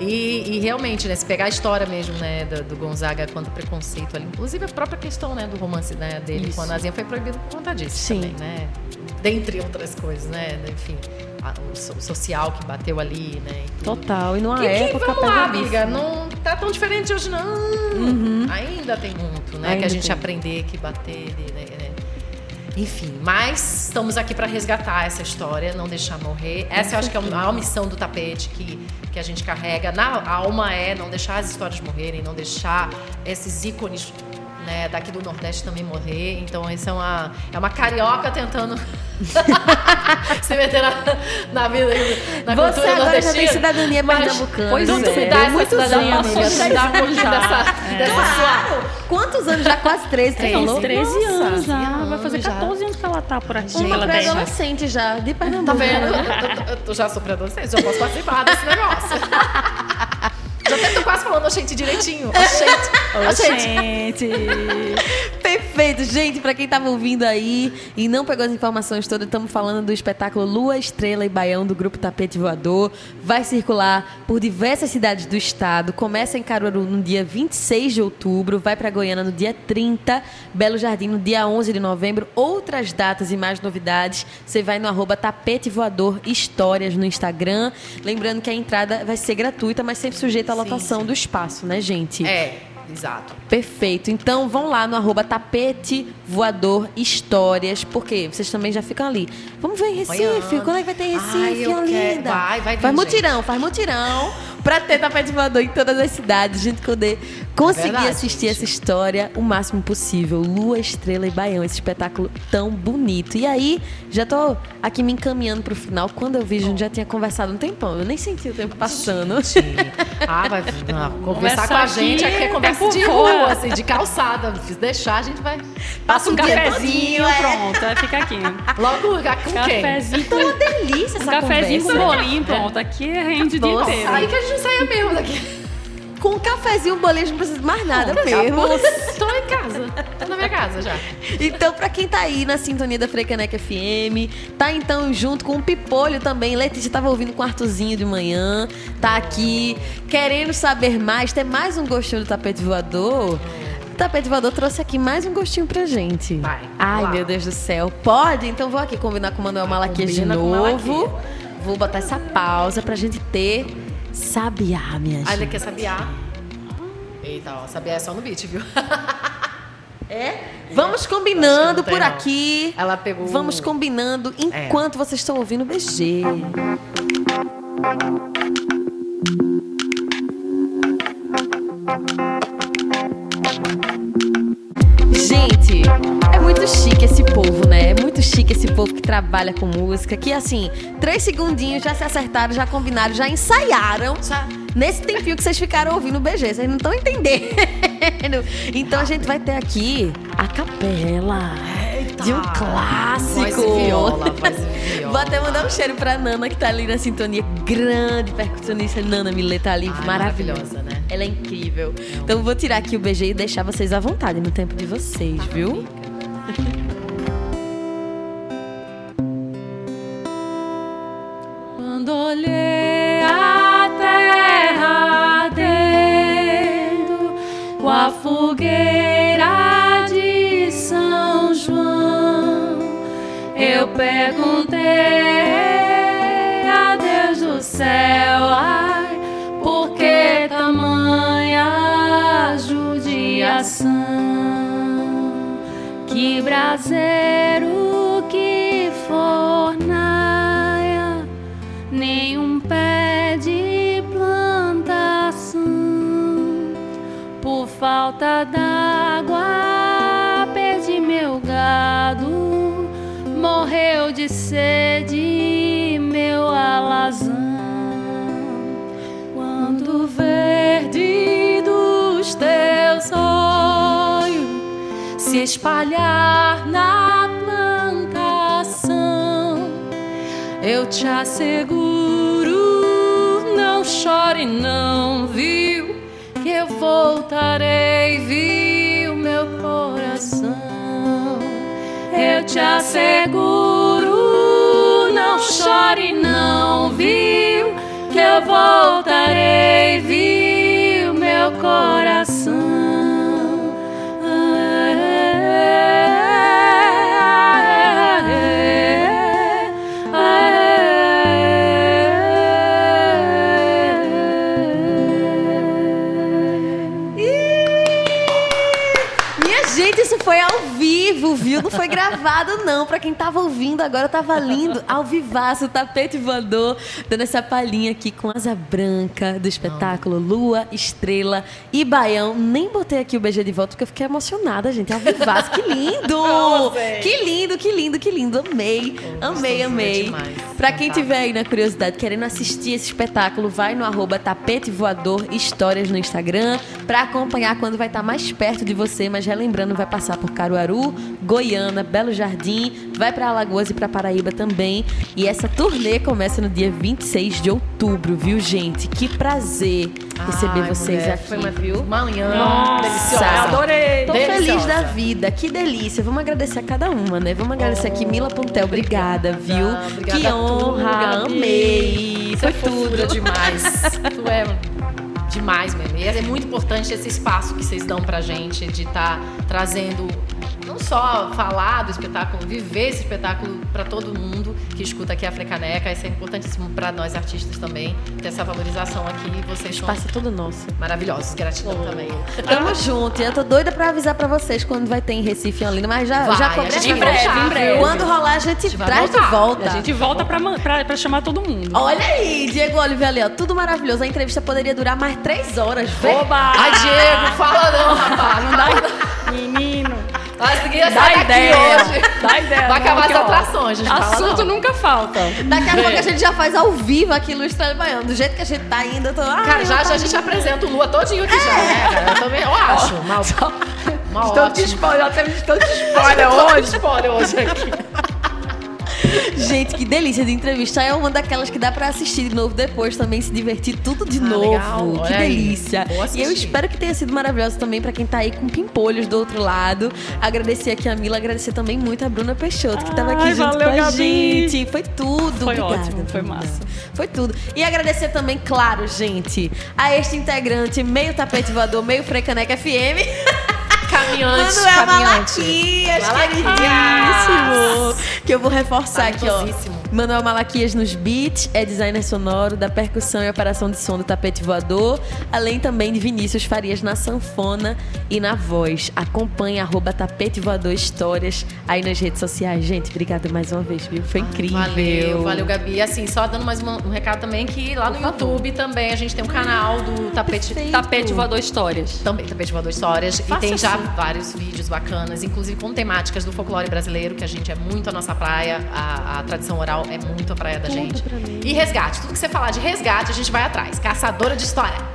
e, e realmente, né, se pegar a história mesmo, né, do, do Gonzaga quanto preconceito ali, inclusive a própria questão, né, do romance né, dele Isso. com a Nazinha foi proibido por conta disso Sim. também, né? Dentre outras coisas, né? Enfim, a- o, o social que bateu ali, né? e. Total. E numa E que, época vamos lá, amiga, não tá tão diferente hoje, não. Ainda tem muito, né? Ainda que a gente tem. aprender, que bater, né? Enfim, mas estamos aqui para resgatar essa história, não deixar morrer. Essa eu acho que é a maior missão do tapete que, que a gente carrega. Na alma é não deixar as histórias morrerem, não deixar esses ícones né, daqui do Nordeste também morrer. Então, isso é uma, é uma carioca tentando se meter na, na vida na Você cultura agora já tem cidadania pernambucana. pois tu é. me dá essa Muitos cidadania, anos. amiga. Tu me dá um pouquinho Já. dessa, É. dessa sua... Quantos anos já? Quase 13, Tem falou? uns 13 Nossa, anos já. 13 Vai fazer anos já. 14 anos que ela tá por aqui. Uma terra. pré-adolescente já, de Pernambuco. Tá vendo? Eu, eu- eu já sou pré-adolescente, já posso participar desse negócio. Até tô quase falando oxente direitinho. Oxente. Ô, Oxente. Perfeito, gente. Pra quem tava ouvindo aí e não pegou as informações todas, estamos falando do espetáculo Lua, Estrela e Baião do Grupo Tapete Voador. Vai circular por diversas cidades do estado. Começa em Caruaru no dia 26 de outubro, vai pra Goiânia no dia 30, Belo Jardim no dia 11 de novembro. Outras datas e mais novidades, você vai no arroba Tapete Voador Histórias no Instagram. Lembrando que a entrada vai ser gratuita, mas sempre sujeita à Sim, lotação sim. do espaço, né, gente? É, exato. Perfeito. Então vão lá no arroba tapete voador histórias, porque vocês também já ficam ali. Vamos ver em Recife. Quando é que vai ter Recife, Ai, ó, quero. linda? Vai, vai vir, Faz gente. mutirão, faz mutirão pra ter tapete voador em todas as cidades, a gente poder conseguir verdade, assistir gente. essa história o máximo possível. Lua, Estrela e Baião, esse espetáculo tão bonito. E aí, já tô aqui me encaminhando pro final. Quando eu vi, a gente já tinha conversado um tempão. Eu nem senti o tempo passando. Ah, vai não, conversar com a gente aqui aqui é conversa é de rua, assim, de calçada. Se deixar, a gente vai. Passa um cafezinho, todinho, é. pronto. Aí fica aqui. Logo com quem? Cafezinho com, Delícia um essa cafezinho com conversa. bolinho, pronto. Aqui rende o dia inteiro. Aí que a gente saia mesmo daqui. Com um cafezinho, um bolinho, não precisa de mais nada mesmo. Tô em casa. Tô na minha casa já. Então, pra quem tá aí na sintonia da Frecaneca FM, tá então junto com o Pipolho também. Letícia tava ouvindo com o Artuzinho de manhã, tá aqui querendo saber mais, ter mais um gostinho do tapete voador. O tapete voador trouxe aqui mais um gostinho pra gente. Vai, Ai, lá. meu Deus do céu. Pode? Então vou aqui combinar com o Manuel Malaquias de novo. Vou botar essa pausa pra gente ter sabiá, minha gente. quer sabiá. Eita, ó, sabiá é só no beat, viu? É? Vamos combinando por tem, não. aqui. Ela pegou. Vamos combinando É. enquanto vocês estão ouvindo o BG. Que trabalha com música, que assim, três segundinhos já se acertaram, já combinaram, já ensaiaram. Nesse tempinho que vocês ficaram ouvindo o BG, vocês não estão entendendo. Então a gente vai ter aqui a capela de um clássico. Voz viola, voz viola. Vou até mandar um cheiro pra Nana, que tá ali na sintonia. Grande percussionista Nana Milê tá ali, Ai, maravilhosa. maravilhosa, né? Ela é incrível. Então vou tirar aqui o BG e deixar vocês à vontade no tempo de vocês, viu? fogueira de São João, eu perguntei a Deus do céu, ai, por que tamanha judiação? Que braseiro que fornaia falta d'água perdi meu gado morreu de sede meu alazão quando verde dos teus olhos se espalhar na plantação eu te asseguro, não chore, não, viu? Voltarei, viu, meu coração. Eu te asseguro, não chore, não, viu? Que eu voltarei, viu, meu coração. Viu? Não foi gravado, não. Pra quem tava ouvindo agora, tava lindo. Ao vivaço, tapete voador, dando essa palhinha aqui com asa branca do espetáculo Lua, Estrela e Baião. Nem botei aqui o BG de volta porque eu fiquei emocionada, gente. Ao vivaço, que lindo! Que lindo, que lindo, que lindo. Amei, amei, amei. é demais. Pra quem tiver aí na curiosidade, querendo assistir esse espetáculo, vai no arroba tapete voador histórias no Instagram pra acompanhar quando vai estar mais perto de você, mas relembrando, vai passar por Caruaru, Goiânia, Belo Jardim, vai pra Alagoas e pra Paraíba também. E essa turnê começa no dia 26 de outubro, viu, gente? Que prazer receber Ai, vocês mulher, aqui, foi uma, viu? Manhã Nossa, deliciosa. adorei. Tô Deliciosa. feliz da vida, que delícia. Vamos agradecer a cada uma, né? Vamos agradecer aqui, Mila Pontel, obrigada, viu? Obrigada que tu, honra, amei. Foi é tudo. demais. tu é demais mesmo. E é muito importante esse espaço que vocês dão pra gente de estar trazendo não só falar do espetáculo, viver esse espetáculo pra todo mundo que escuta aqui a Frecaneca. Isso é importantíssimo pra nós artistas também, ter essa valorização aqui. Vocês são Passa todo nosso. maravilhosos. Gratidão também. Tamo junto. E eu tô doida pra avisar pra vocês quando vai ter em Recife e Olinda, mas já, Vai, já a começa gente em breve, em breve. Quando rolar, a gente, gente vai traz de voltar. volta. E a gente volta pra, man- pra, pra chamar todo mundo. Olha aí, Diego Oliveira ali, ó. Tudo maravilhoso. A entrevista poderia durar mais três horas. Oba! Ai, Diego, fala não, rapaz. Não dá. Menino, Mas ninguém ia dá sair daqui ideia. hoje. Dá ideia. Vai acabar as atrações, gente. fala Assunto não. nunca falta. Daqui a pouco a gente já faz ao vivo aqui no Estranho Baiano. Do jeito que a gente tá indo, eu tô. Ah, Cara, já, já a gente apresenta o Lua todinho aqui já, né, cara? Eu também, eu acho. Uma, uma ótima. spoiler, já temos tanto Olha, hoje. Spoiler hoje aqui. Gente, que delícia de entrevista. É uma daquelas que dá pra assistir de novo depois também, se divertir tudo de Ah, novo. legal. Que Olha delícia. E eu espero que tenha sido maravilhoso também pra quem tá aí com pimpolhos do outro lado. Agradecer aqui a Mila, agradecer também muito a Bruna Peixoto, que tava aqui Ai, junto valeu, com a Gabi. gente. Foi tudo. Foi Obrigada, ótimo, foi Bruna. massa. Foi tudo. E agradecer também, claro, gente, a este integrante, meio tapete voador, meio frecaneca FM. Caminhante, Manuel caminhante. Malaquias, Malaquias. queridíssimo. Que eu vou reforçar aqui, ó. Manuel Malaquias nos beats, é designer sonoro da percussão e operação de som do tapete voador, além também de Vinícius Farias na sanfona e na voz. Acompanhe arroba tapete voador histórias aí nas redes sociais. Gente, obrigada mais uma vez, viu? Foi incrível. Valeu, valeu, Gabi. Assim, só dando mais uma- um recado também que lá no YouTube também a gente tem um canal do Tapete Perfeito. Tapete voador histórias. Também, Tapete Voador Histórias. Faça e tem já assim. vários vídeos bacanas, inclusive com temáticas do folclore brasileiro, que a gente é muito a nossa praia. A, a tradição oral é muito a praia da gente. E resgate. Tudo que você falar de resgate, a gente vai atrás. Caçadora de história.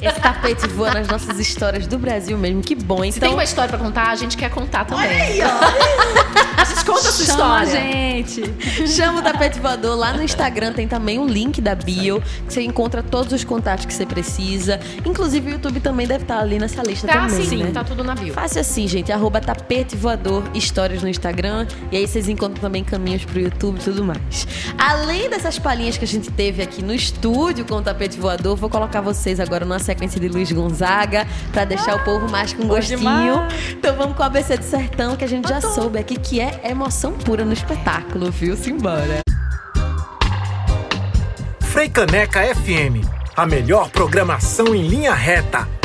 Esse tapete voa nas nossas histórias do Brasil mesmo. Que bom. Se Então, tem uma história pra contar, a gente quer contar também. a gente conta a sua Chama a história. gente. Chama o Tapete Voador. Lá no Instagram tem também o link da bio, que você encontra todos os contatos que você precisa. Inclusive o YouTube também deve estar ali nessa lista Tá também, sim, né? tá tudo na bio. Fácil assim, gente. Arroba tapete voador histórias no Instagram. E aí vocês encontram também caminhos pro YouTube e tudo mais. Além dessas palhinhas que a gente teve aqui no estúdio com o tapete voador, vou colocar vocês agora numa sequência de Luiz Gonzaga pra deixar o povo mais com gostinho. demais. Então vamos com a ABC do Sertão, que a gente já soube aqui que é emoção pura no espetáculo, viu? Simbora. Freicaneca FM, a melhor programação em linha reta